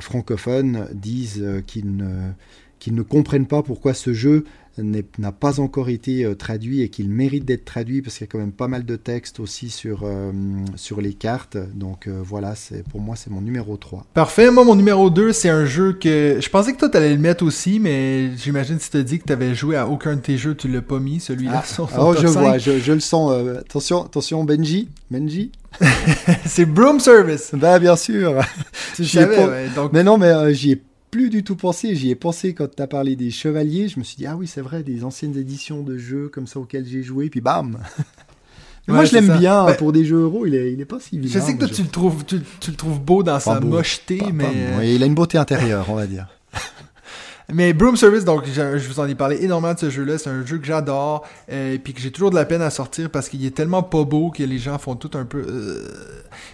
B: francophones disent qu'ils ne, comprennent pas pourquoi ce jeu n'a pas encore été euh, traduit et qu'il mérite d'être traduit parce qu'il y a quand même pas mal de textes aussi sur, euh, sur les cartes. Donc euh, voilà, c'est pour moi c'est mon numéro 3.
A: Parfait. Moi, mon numéro 2, c'est un jeu que je pensais que toi, t'allais le mettre aussi, mais j'imagine si t'as dit que t'avais joué à aucun de tes jeux, tu l'as pas mis, celui-là, son
B: oh, je
A: 5.
B: vois, je, je le sens. euh, attention, attention, Benji, Benji?
A: c'est Broom Service.
B: Bah bien sûr.
A: Tu
B: ai
A: savais,
B: pas-
A: ouais. Donc,
B: Mais non, mais j'y ai plus du tout pensé. J'y ai pensé quand tu as parlé des chevaliers. Je me suis dit, ah oui, c'est vrai, des anciennes éditions de jeux comme ça auxquels j'ai joué. Puis bam Mais Moi, je l'aime bien.
A: Ben,
B: pour des jeux euros, il est, il est pas si vilain.
A: je sais que toi, tu le trouves, tu, tu le trouves beau dans sa
B: beau.
A: mocheté,
B: Pas- pas
A: mais...
B: bon. Il a une beauté intérieure, on va dire.
A: Mais Broom Service, donc je, je vous en ai parlé énormément de ce jeu-là. C'est un jeu que j'adore, euh, puis que j'ai toujours de la peine à sortir parce qu'il est tellement pas beau que les gens font tout un peu. euh.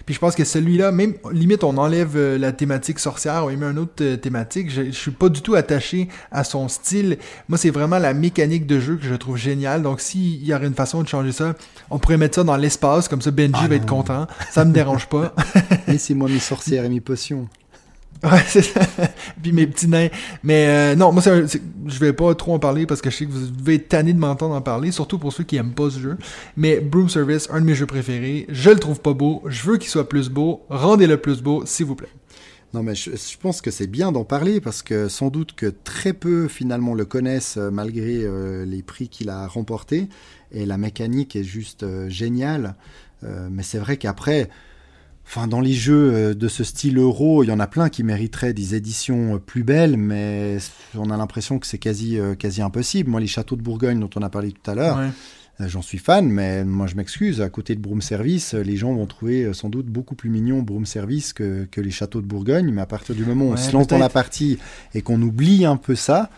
A: Puis je pense que celui-là, même limite, on enlève euh, la thématique sorcière, on y met une autre euh, thématique. Je, je suis pas du tout attaché à son style. Moi, c'est vraiment la mécanique de jeu que je trouve géniale. Donc, s'il y aurait une façon de changer ça, on pourrait mettre ça dans l'espace, comme ça Benji
B: Ah
A: va être content. Ça me dérange pas.
B: Laissez-moi mes sorcières et mes potions.
A: Ouais, c'est ça. Puis mes petits nains. Mais euh, non, moi, c'est je vais pas trop en parler parce que je sais que vous devez être tanné de m'entendre en parler, surtout pour ceux qui aiment pas ce jeu. Mais Broom Service, un de mes jeux préférés, je le trouve pas beau, je veux qu'il soit plus beau, rendez-le plus beau, s'il vous plaît.
B: Non, mais je, pense que c'est bien d'en parler parce que sans doute que très peu finalement le connaissent euh, malgré euh, les prix qu'il a remportés. Et la mécanique est juste géniale. Mais c'est vrai qu'après, enfin, dans les jeux euh, de ce style euro, il y en a plein qui mériteraient des éditions euh, plus belles, mais on a l'impression que c'est quasi, euh, quasi impossible. Moi, les châteaux de Bourgogne dont on a parlé tout à l'heure,
A: Ouais.
B: J'en suis fan, mais moi je m'excuse, à côté de Broom Service, les gens vont trouver sans doute beaucoup plus mignon Broom Service que, que les châteaux de Bourgogne, mais à partir du moment où on se lance dans la partie et qu'on oublie un peu ça,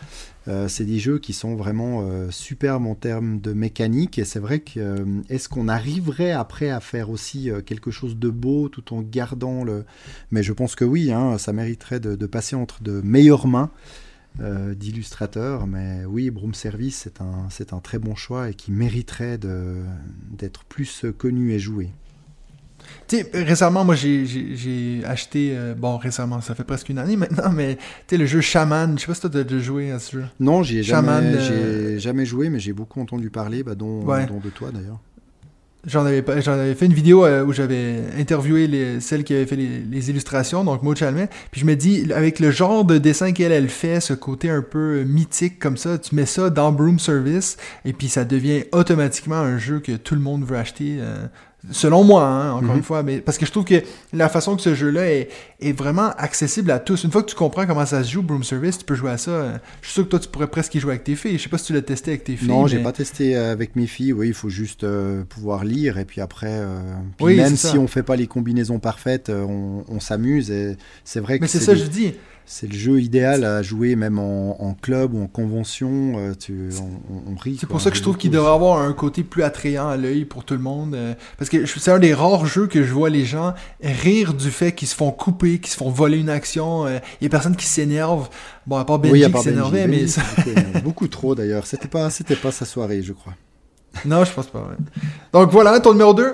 B: euh, c'est des jeux qui sont vraiment euh, superbes en termes de mécanique, et c'est vrai que euh, est-ce qu'on arriverait après à faire aussi quelque chose de beau tout en gardant le... Mais je pense que oui, hein, ça mériterait de, passer entre de meilleures mains d'illustrateurs, mais oui, Broom Service, c'est un, très bon choix et qui mériterait d'être plus connu et joué.
A: Tu sais, récemment, moi, j'ai- acheté, euh, bon, récemment, ça fait presque une année maintenant, mais tu sais, le jeu Shaman, je sais pas si toi t'as déjà joué à ce jeu.
B: Non, j'y ai
A: Shaman,
B: jamais,
A: euh,
B: j'ai jamais joué, mais j'ai beaucoup entendu parler, bah, dont,
A: Ouais.
B: dont de toi d'ailleurs.
A: J'en avais, pas- j'en avais fait une vidéo euh, où j'avais interviewé les, celle qui avait fait les, les illustrations, donc Maud Chalmet. Puis je me dis, avec le genre de dessin qu'elle elle fait, ce côté un peu mythique comme ça, tu mets ça dans Broom Service, et puis ça devient automatiquement un jeu que tout le monde veut acheter. euh, Selon moi, hein, encore
B: Mhm.
A: une fois, mais parce que je trouve que la façon que ce jeu-là est, est vraiment accessible à tous. Une fois que tu comprends comment ça se joue, Broom Service, tu peux jouer à ça. Euh, Je suis sûr que toi, tu pourrais presque y jouer avec tes filles. Je sais pas si tu l'as testé avec tes filles.
B: Non, j'ai
A: mais-
B: pas testé avec mes filles. Oui, il faut juste euh, pouvoir lire et puis après, euh, puis
A: Oui,
B: même si on fait pas les combinaisons parfaites, euh, on, on s'amuse. Et c'est vrai que
A: Mais c'est ça,
B: des-
A: je dis.
B: C'est le jeu idéal à jouer même en, en club ou en convention. euh, tu, on, rit.
A: C'est pour ça que je trouve qu'il devrait avoir un côté plus attrayant à l'œil pour tout le monde. euh, parce que c'est un des rares jeux que je vois les gens rire du fait qu'ils se font couper, qu'ils se font voler une action. euh, Il y a personne qui s'énerve. Bon, à part Benji
B: Oui,
A: qui s'énervait, mais ça-
B: beaucoup, beaucoup trop d'ailleurs. C'était pas, c'était pas sa soirée, je crois.
A: non, je pense pas. ouais. Donc voilà, ton numéro 2.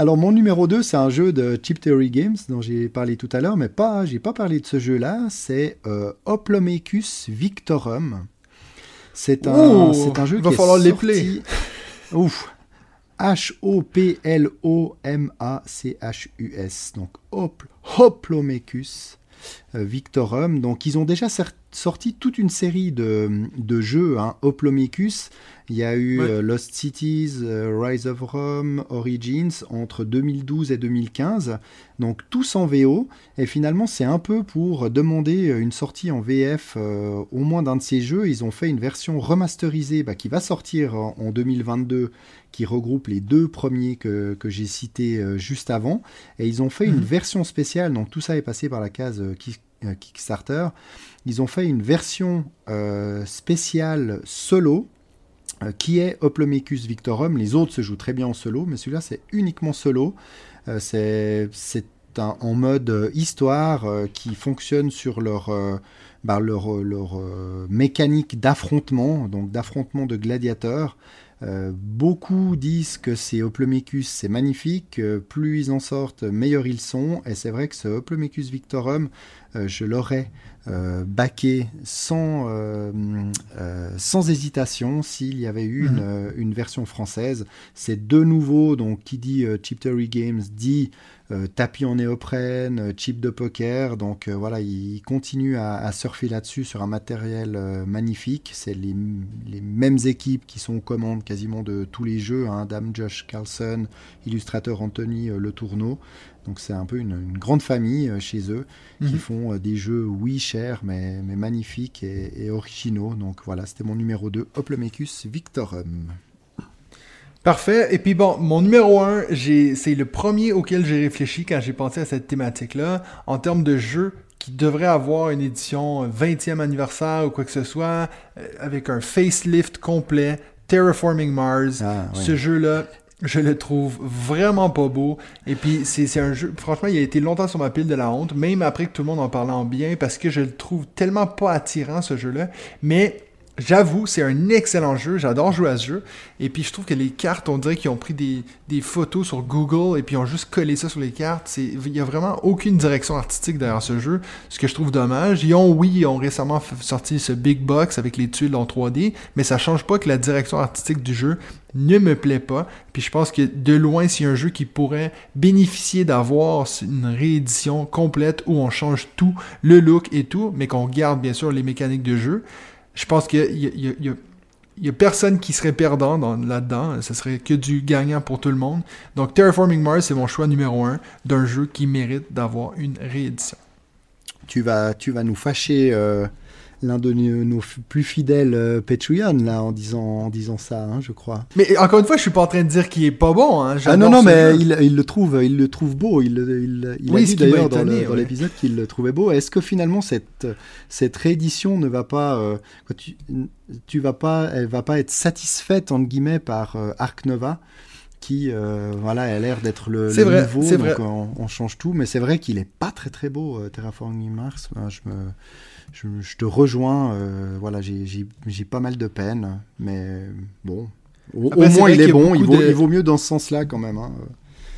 B: Alors mon numéro 2, c'est un jeu de Chip Theory Games dont j'ai parlé tout à l'heure, mais pas, j'ai pas parlé de ce jeu-là. C'est euh, Hoplomachus Victorum. C'est un, c'est un jeu
A: va
B: qui
A: falloir
B: est sorti... Ouf. H-O-P-L-O-M-A-C-H-U-S. Donc Hopl- Hoplomachus Victorum. Donc ils ont déjà sorti toute une série de, de jeux. Hein. Hoplomachus, il y a eu
A: Ouais.
B: euh, Lost Cities, euh, Rise of Rome, Origins entre 2012 et 2015. Donc tous en VO. Et finalement, c'est un peu pour demander une sortie en VF euh, au moins d'un de ces jeux. Ils ont fait une version remasterisée bah, qui va sortir en, en 2022 qui regroupe les deux premiers que, que j'ai cités euh, juste avant. Et ils ont fait une
A: Mhm.
B: version spéciale. Donc tout ça est passé par la case euh, euh, Kickstarter. Ils ont fait une version euh, spéciale solo euh, qui est Hoplomachus Victorum. Les autres se jouent très bien en solo, mais celui-là c'est uniquement solo. Euh, c'est un- en mode euh, histoire euh, qui fonctionne sur leur, euh, bah, leur, euh, leur, euh, mécanique d'affrontement, donc d'affrontement de gladiateurs. Euh, beaucoup disent que ces Hoplomachus c'est magnifique, euh, plus ils en sortent, meilleurs ils sont, et c'est vrai que ce Hoplomachus Victorum, euh, je l'aurais baqué sans, sans hésitation s'il y avait eu
A: Mhm.
B: une, une version française. C'est de nouveau, donc qui dit Chip Theory Games dit euh, tapis en néoprène, euh, chip de poker. Donc euh, voilà, il continue à, à surfer là-dessus sur un matériel euh, magnifique. C'est les, les mêmes équipes qui sont aux commandes quasiment de tous les jeux. Hein, Dame Josh Carlson, illustrateur Anthony Le Tourneau. Donc c'est un peu une, une grande famille chez eux qui
A: Mhm.
B: font des jeux, oui, chers, mais, mais magnifiques et, et originaux. Donc voilà, c'était mon numéro 2, Hoplomachus Victorum.
A: Parfait. Et puis bon, mon numéro 1, c'est le premier auquel j'ai réfléchi quand j'ai pensé à cette thématique-là, en termes de jeu qui devrait avoir une édition 20e anniversaire ou quoi que ce soit, euh, avec un facelift complet, Terraforming Mars.
B: Ah.
A: Ce jeu-là, je le trouve vraiment pas beau. Et puis, c'est c'est un jeu, franchement, il a été longtemps sur ma pile de la honte, même après que tout le monde en parlait en bien, parce que je le trouve tellement pas attirant, ce jeu-là. Mais j'avoue, c'est un excellent jeu. J'adore jouer à ce jeu. Et puis, je trouve que les cartes, on dirait qu'ils ont pris des, photos sur Google et puis ils ont juste collé ça sur les cartes. Il y a vraiment aucune direction artistique derrière ce jeu, ce que je trouve dommage. Ils ont, oui, ils ont récemment sorti ce Big Box avec les tuiles en 3D, mais ça change pas que la direction artistique du jeu ne me plaît pas. Puis je pense que de loin, c'est un jeu qui pourrait bénéficier d'avoir une réédition complète où on change tout, le look et tout, mais qu'on garde bien sûr les mécaniques de jeu. Je pense qu'il y a, personne qui serait perdant dans- là-dedans. Ce serait que du gagnant pour tout le monde. Donc Terraforming Mars, c'est mon choix numéro un d'un jeu qui mérite d'avoir une réédition.
B: Tu vas, tu vas nous fâcher euh, l'un de nos, plus fidèles euh, Patreon, là, en disant, en disant ça, hein, je crois.
A: Mais encore une fois, je suis pas en train de dire qu'il est pas bon. hein.
B: Ah non, non, mais il, il le trouve, il le trouve beau. Il, il, il
A: Oui,
B: a dit d'ailleurs dans
A: ouais.
B: l'épisode qu'il le trouvait beau. Est-ce que finalement cette, cette réédition ne va pas, euh, tu, tu vas pas, elle va pas être satisfaite entre guillemets par euh, Arc Nova, qui euh, voilà a l'air d'être le, le
A: vrai,
B: nouveau, donc
A: vrai.
B: On, on change tout. Mais c'est vrai qu'il est pas très très beau euh, Terraforming Mars. Ben, je me je, je te rejoins, euh, voilà, j'ai- pas mal de peine, mais bon, au,
A: Après,
B: au
A: c'est
B: moins il est bon, il vaut,
A: de-
B: il vaut mieux dans ce sens-là quand même. hein.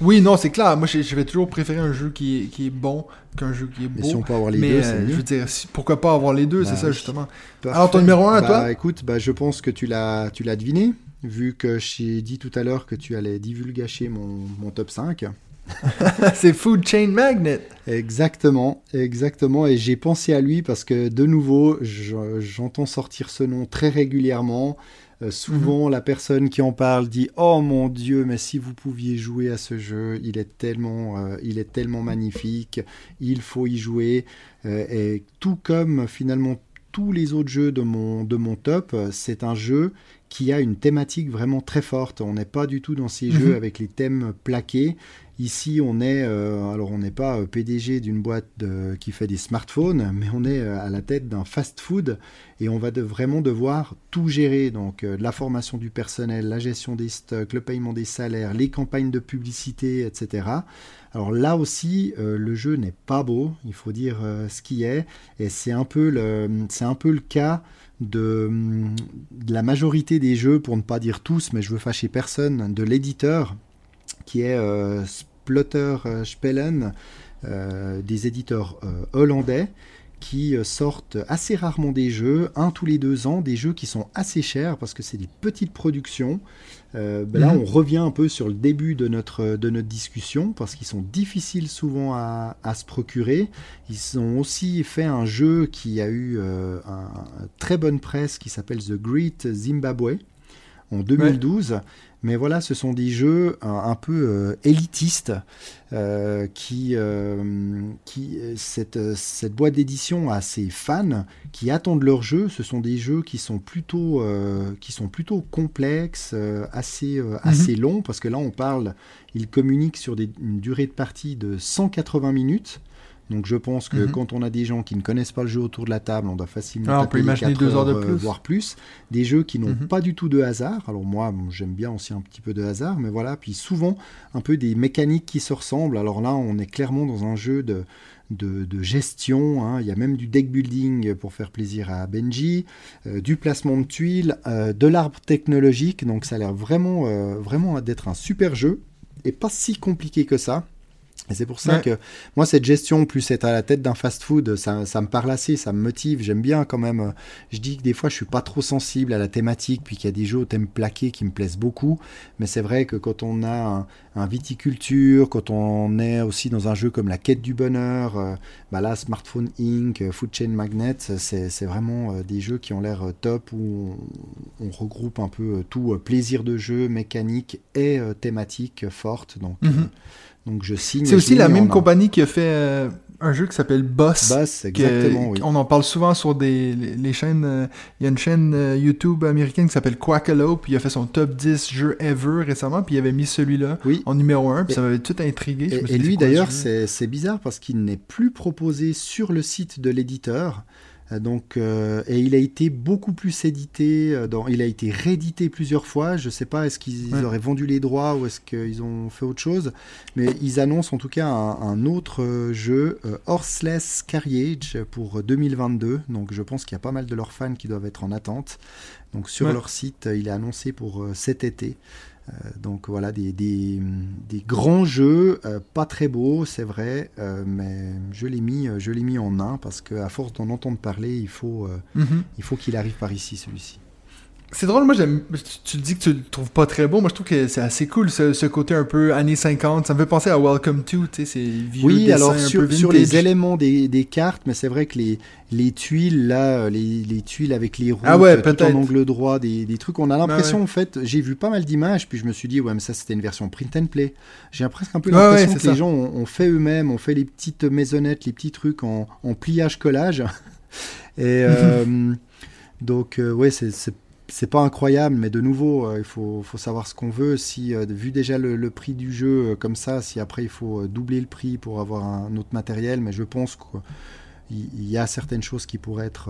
A: Oui, non, c'est clair. Moi, je, je vais toujours préférer un jeu qui est, qui est bon qu'un jeu qui est
B: Mais
A: beau.
B: si on peut avoir les
A: mais
B: deux,
A: euh,
B: c'est
A: je
B: mieux.
A: veux dire, pourquoi pas avoir les deux,
B: Bah
A: c'est ça
B: oui.
A: justement.
B: Parfait.
A: Alors, ton numéro un, à
B: bah,
A: toi?
B: Écoute, bah, je pense que tu l'as, tu l'as deviné, vu que j'ai dit tout à l'heure que tu allais divulgacher mon, mon top 5.
A: c'est Food Chain Magnet.
B: Exactement, exactement. Et j'ai pensé à lui parce que, de nouveau, je- j'entends sortir ce nom très régulièrement. Euh, souvent, la personne qui en parle dit Oh mon Dieu, mais si vous pouviez jouer à ce jeu, il est tellement, euh, il est tellement magnifique, il faut y jouer. Euh, et tout comme finalement tous les autres jeux de mon, de mon top, c'est un jeu qui a une thématique vraiment très forte. On n'est pas du tout dans ces
A: Mhm.
B: jeux avec les thèmes plaqués. Ici, on est, euh, alors on n'est pas euh, PDG d'une boîte de- qui fait des smartphones, mais on est euh, à la tête d'un fast-food et on va vraiment devoir tout gérer. Donc, euh, la formation du personnel, la gestion des stocks, le paiement des salaires, les campagnes de publicité, etc. Alors là aussi, euh, le jeu n'est pas beau, il faut dire euh, ce qui est, et c'est un peu le, c'est un peu le cas de, de la majorité des jeux, pour ne pas dire tous, mais je veux fâcher personne, de l'éditeur qui est euh, Splotter euh, Spellen, euh, des éditeurs euh, hollandais qui sortent assez rarement des jeux, un tous les deux ans, des jeux qui sont assez chers parce que c'est des petites productions. Euh, ben Là,
A: Mhm.
B: on revient un peu sur le début de notre, de notre discussion parce qu'ils sont difficiles souvent à, à se procurer. Ils ont aussi fait un jeu qui a eu euh, un, un très bonne presse qui s'appelle The Great Zimbabwe en 2012. Mais voilà, ce sont des jeux un, un peu euh, élitistes euh, qui, euh, qui cette, cette boîte d'édition a ses fans qui attendent leurs jeux. Ce sont des jeux qui sont plutôt, euh, qui sont plutôt complexes, euh, assez, euh, assez longs, parce que là on parle, ils communiquent sur des, une durée de partie de 180 minutes. Donc je pense que
A: Mhm.
B: quand on a des gens qui ne connaissent pas le jeu autour de la table, on doit facilement
A: Ah, on peut imaginer deux heures de
B: euh,
A: plus.
B: voire plus. Des jeux qui n'ont
A: Mhm.
B: pas du tout de hasard. Alors moi, bon, j'aime bien aussi un petit peu de hasard, mais voilà. Puis souvent, un peu des mécaniques qui se ressemblent. Alors là, on est clairement dans un jeu de, de, de gestion. hein. Il y a même du deck building pour faire plaisir à Benji, euh, du placement de tuiles, euh, de l'arbre technologique. Donc ça a l'air vraiment, euh, vraiment d'être un super jeu et pas si compliqué que ça. Et c'est pour ça
A: Ouais.
B: que moi, cette gestion, plus être à la tête d'un fast-food, ça, ça me parle assez, ça me motive. J'aime bien quand même. euh, Je dis que des fois, je suis pas trop sensible à la thématique, puis qu'il y a des jeux au thème plaqué qui me plaisent beaucoup. Mais c'est vrai que quand on a un, un viticulture, quand on est aussi dans un jeu comme la quête du bonheur, euh, bah là, Smartphone Inc., euh, Food Chain Magnet, c'est vraiment des jeux qui ont l'air top où on, on regroupe un peu tout, plaisir de jeu, mécanique et thématique forte. Donc,
A: Mhm.
B: euh, donc je signe.
A: C'est aussi la même
B: en
A: compagnie qui a fait euh, un jeu qui s'appelle Boss.
B: Boss,
A: que-
B: exactement, oui.
A: On en parle souvent sur des, les, les chaînes. euh, Il y a une chaîne euh, YouTube américaine qui s'appelle Quackalope, puis il a fait son top 10 jeux ever récemment, puis il avait mis celui-là
B: Oui.
A: en numéro 1, puis
B: Et-
A: ça m'avait tout intrigué.
B: Et, lui d'ailleurs, c'est bizarre parce qu'il n'est plus proposé sur le site de l'éditeur. Euh, Donc, euh, et il a été beaucoup plus édité. euh, Dans, il a été réédité plusieurs fois. Je ne sais pas, est-ce qu'ils
A: Ouais.
B: auraient vendu les droits ou est-ce qu'ils ont fait autre chose. Mais ils annoncent en tout cas un, un autre jeu, euh, Horseless Carriage, pour euh, 2022. Donc, je pense qu'il y a pas mal de leurs fans qui doivent être en attente. Donc, sur
A: Ouais.
B: leur site, il est annoncé pour euh, cet été. Euh, donc voilà, des, des, des grands jeux, euh, pas très beaux, c'est vrai, euh, mais je l'ai mis, je l'ai mis en un parce qu'à force d'en entendre parler, il faut,
A: Mhm.
B: il faut qu'il arrive par ici, celui-ci.
A: C'est drôle, moi j'aime. Tu, dis que tu le trouves pas très beau, moi je trouve que c'est assez cool ce, ce côté un peu années 50. Ça me fait penser à Welcome to, tu sais, ces vieux
B: Oui,
A: dessins
B: alors
A: un
B: sur,
A: peu
B: sur
A: vintage.
B: les éléments des, des cartes, mais c'est vrai que les, les tuiles, là, les, les tuiles avec les roues,
A: Ah ouais,
B: tout en angle droit, des, des trucs, on a l'impression,
A: ouais.
B: en fait, j'ai vu pas mal d'images, puis je me suis dit, ouais, mais ça c'était une version print and play. J'ai presque un peu
A: Ouais,
B: l'impression
A: ouais, c'est
B: que les
A: ça.
B: gens ont, ont fait eux-mêmes, ont fait les petites maisonnettes, les petits trucs en, en pliage-collage. Et euh, donc, euh, ouais, c'est- c'est pas incroyable, mais de nouveau, euh, il faut, faut savoir ce qu'on veut. Si, euh, vu déjà le, le prix du jeu euh, comme ça, si après il faut doubler le prix pour avoir un autre matériel, mais je pense qu'il il y a certaines choses qui pourraient être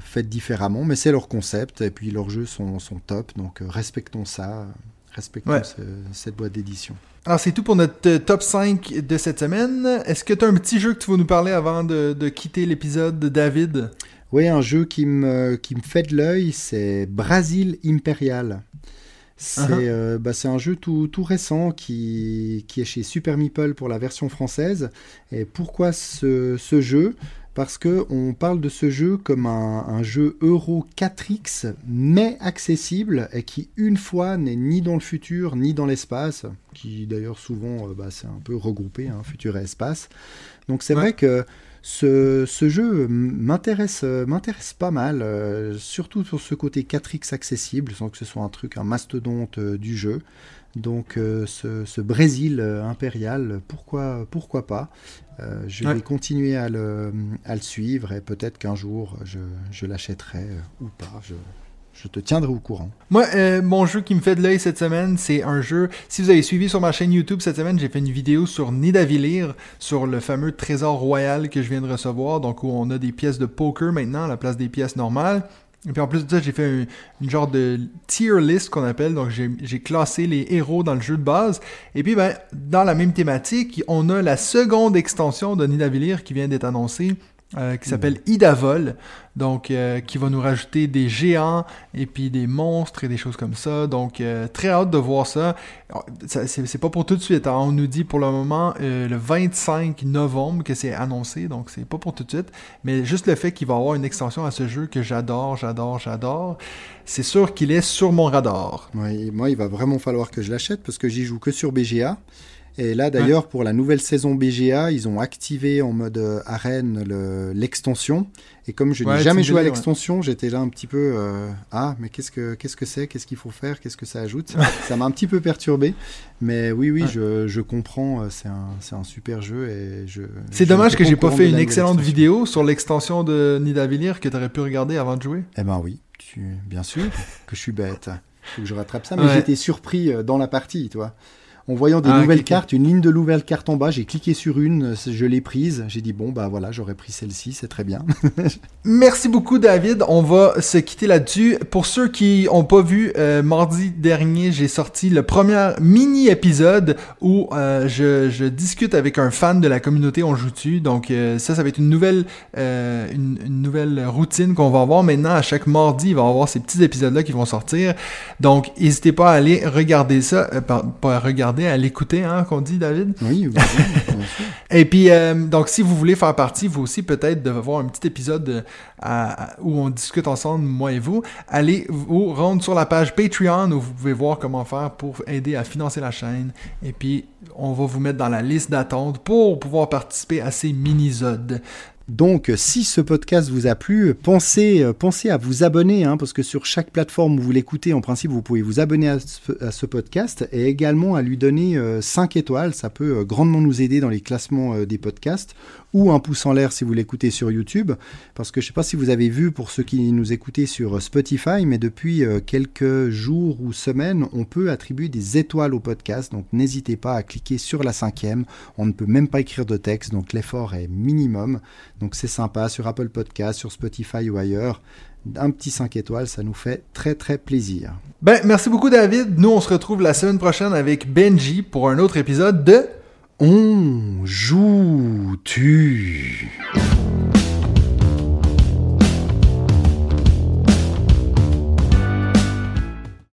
B: faites différemment, mais c'est leur concept, et puis leurs jeux sont, sont top, donc respectons ça, respectons
A: Ouais.
B: ce- cette boîte d'édition.
A: Alors c'est tout pour notre top 5 de cette semaine. Est-ce que tu as un petit jeu que tu veux nous parler avant de, de quitter l'épisode de David?
B: Oui, un jeu qui me, qui me fait de l'œil, c'est Brasil Imperial. C'est
A: Uh-huh.
B: euh, bah, un jeu tout, tout récent qui, qui est chez Super Meeple pour la version française. Et pourquoi ce, ce jeu? Parce que on parle de ce jeu comme un, un jeu Euro 4X, mais accessible, et qui une fois n'est ni dans le futur ni dans l'espace, qui d'ailleurs souvent euh, bah, c'est un peu regroupé, hein, futur et espace. Donc c'est
A: Ouais.
B: vrai que Ce, ce jeu m'intéresse m'intéresse pas mal, euh, surtout sur ce côté 4X accessible, sans que ce soit un truc, un mastodonte euh, du jeu. Donc euh, ce, ce Brésil euh, impérial, pourquoi, pourquoi pas? Euh, Je
A: Ouais.
B: vais continuer à le, à le suivre et peut-être qu'un jour je, je l'achèterai ou pas. Je, je te tiendrai au courant.
A: Moi, euh, mon jeu qui me fait de l'œil cette semaine, c'est un jeu. Si vous avez suivi sur ma chaîne YouTube cette semaine, j'ai fait une vidéo sur Nidavellir, sur le fameux trésor royal que je viens de recevoir, donc où on a des pièces de poker maintenant à la place des pièces normales. Et puis en plus de ça, j'ai fait un- une genre de tier list qu'on appelle. Donc j'ai j'ai classé les héros dans le jeu de base. Et puis ben, dans la même thématique, on a la seconde extension de Nidavellir qui vient d'être annoncée. Euh, qui s'appelle Idavol, donc euh, qui va nous rajouter des géants et puis des monstres et des choses comme ça. Donc euh, très hâte de voir ça. C'est pas pour tout de suite. hein. On nous dit pour le moment le 25 novembre que c'est annoncé, donc c'est pas pour tout de suite. Mais juste le fait qu'il va y avoir une extension à ce jeu que j'adore, j'adore, j'adore, c'est sûr qu'il est sur mon radar.
B: Et moi, il va vraiment falloir que je l'achète parce que j'y joue que sur BGA. Et là, d'ailleurs, pour la nouvelle saison BGA, ils ont activé en mode euh, arène le- l'extension. Et comme je n'ai
A: Ouais,
B: jamais joué à
A: ouais.
B: l'extension, j'étais là un petit peu euh, ah, mais qu'est-ce que qu'est-ce que c'est? Qu'est-ce qu'il faut faire? Qu'est-ce que ça ajoute? Ça m'a un petit peu perturbé. Mais oui, oui, je, je comprends. euh, C'est un, c'est un super jeu et je.
A: C'est
B: je
A: dommage que j'ai pas fait une excellente
B: extension.
A: vidéo sur l'extension de Nidavellir que tu aurais pu regarder avant de jouer.
B: Eh ben oui, tu, bien sûr que je suis bête. Faut que je rattrape ça. Mais j'étais surpris dans la partie, toi. En voyant des
A: Ah,
B: nouvelles cartes, une ligne de nouvelles cartes en bas, j'ai cliqué sur une, je l'ai prise. J'ai dit bon bah voilà, j'aurais pris celle-ci, c'est très bien.
A: Merci beaucoup, David. On va se quitter là-dessus. Pour ceux qui ont pas vu, euh, mardi dernier, j'ai sorti le premier mini-épisode où euh, je, je discute avec un fan de la communauté On joue dessus. Donc euh, ça, ça va être une nouvelle, une, une nouvelle routine qu'on va avoir maintenant. À chaque mardi, il va y avoir ces petits épisodes-là qui vont sortir. Donc n'hésitez pas à aller regarder ça, pas regarder, à l'écouter, hein, qu'on dit, David.
B: oui, bien sûr, bien sûr.
A: Et puis, euh, donc, si vous voulez faire partie, vous aussi, peut-être, de voir un petit épisode euh, à- à- où on discute ensemble, moi et vous, allez vous rendre sur la page Patreon où vous pouvez voir comment faire pour aider à financer la chaîne. Et puis, on va vous mettre dans la liste d'attente pour pouvoir participer à ces mini-zodes.
B: Donc, si ce podcast vous a plu, pensez, euh, à vous abonner, hein, parce que sur chaque plateforme où vous l'écoutez, en principe, vous pouvez vous abonner à ce, podcast et également à lui donner 5 étoiles. Ça peut euh, grandement nous aider dans les classements euh, des podcasts ou un pouce en l'air si vous l'écoutez sur YouTube. Parce que je ne sais pas si vous avez vu pour ceux qui nous écoutaient sur euh, Spotify, mais depuis euh, quelques jours ou semaines, on peut attribuer des étoiles au podcast. Donc, n'hésitez pas à cliquer sur la cinquième. On ne peut même pas écrire de texte, donc l'effort est minimum. Donc c'est sympa sur Apple Podcast, sur Spotify ou ailleurs. Un petit 5 étoiles, ça nous fait très très plaisir.
A: Ben, merci beaucoup, David. Nous, on se retrouve la semaine prochaine avec Benji pour un autre épisode de...
B: On joue tu.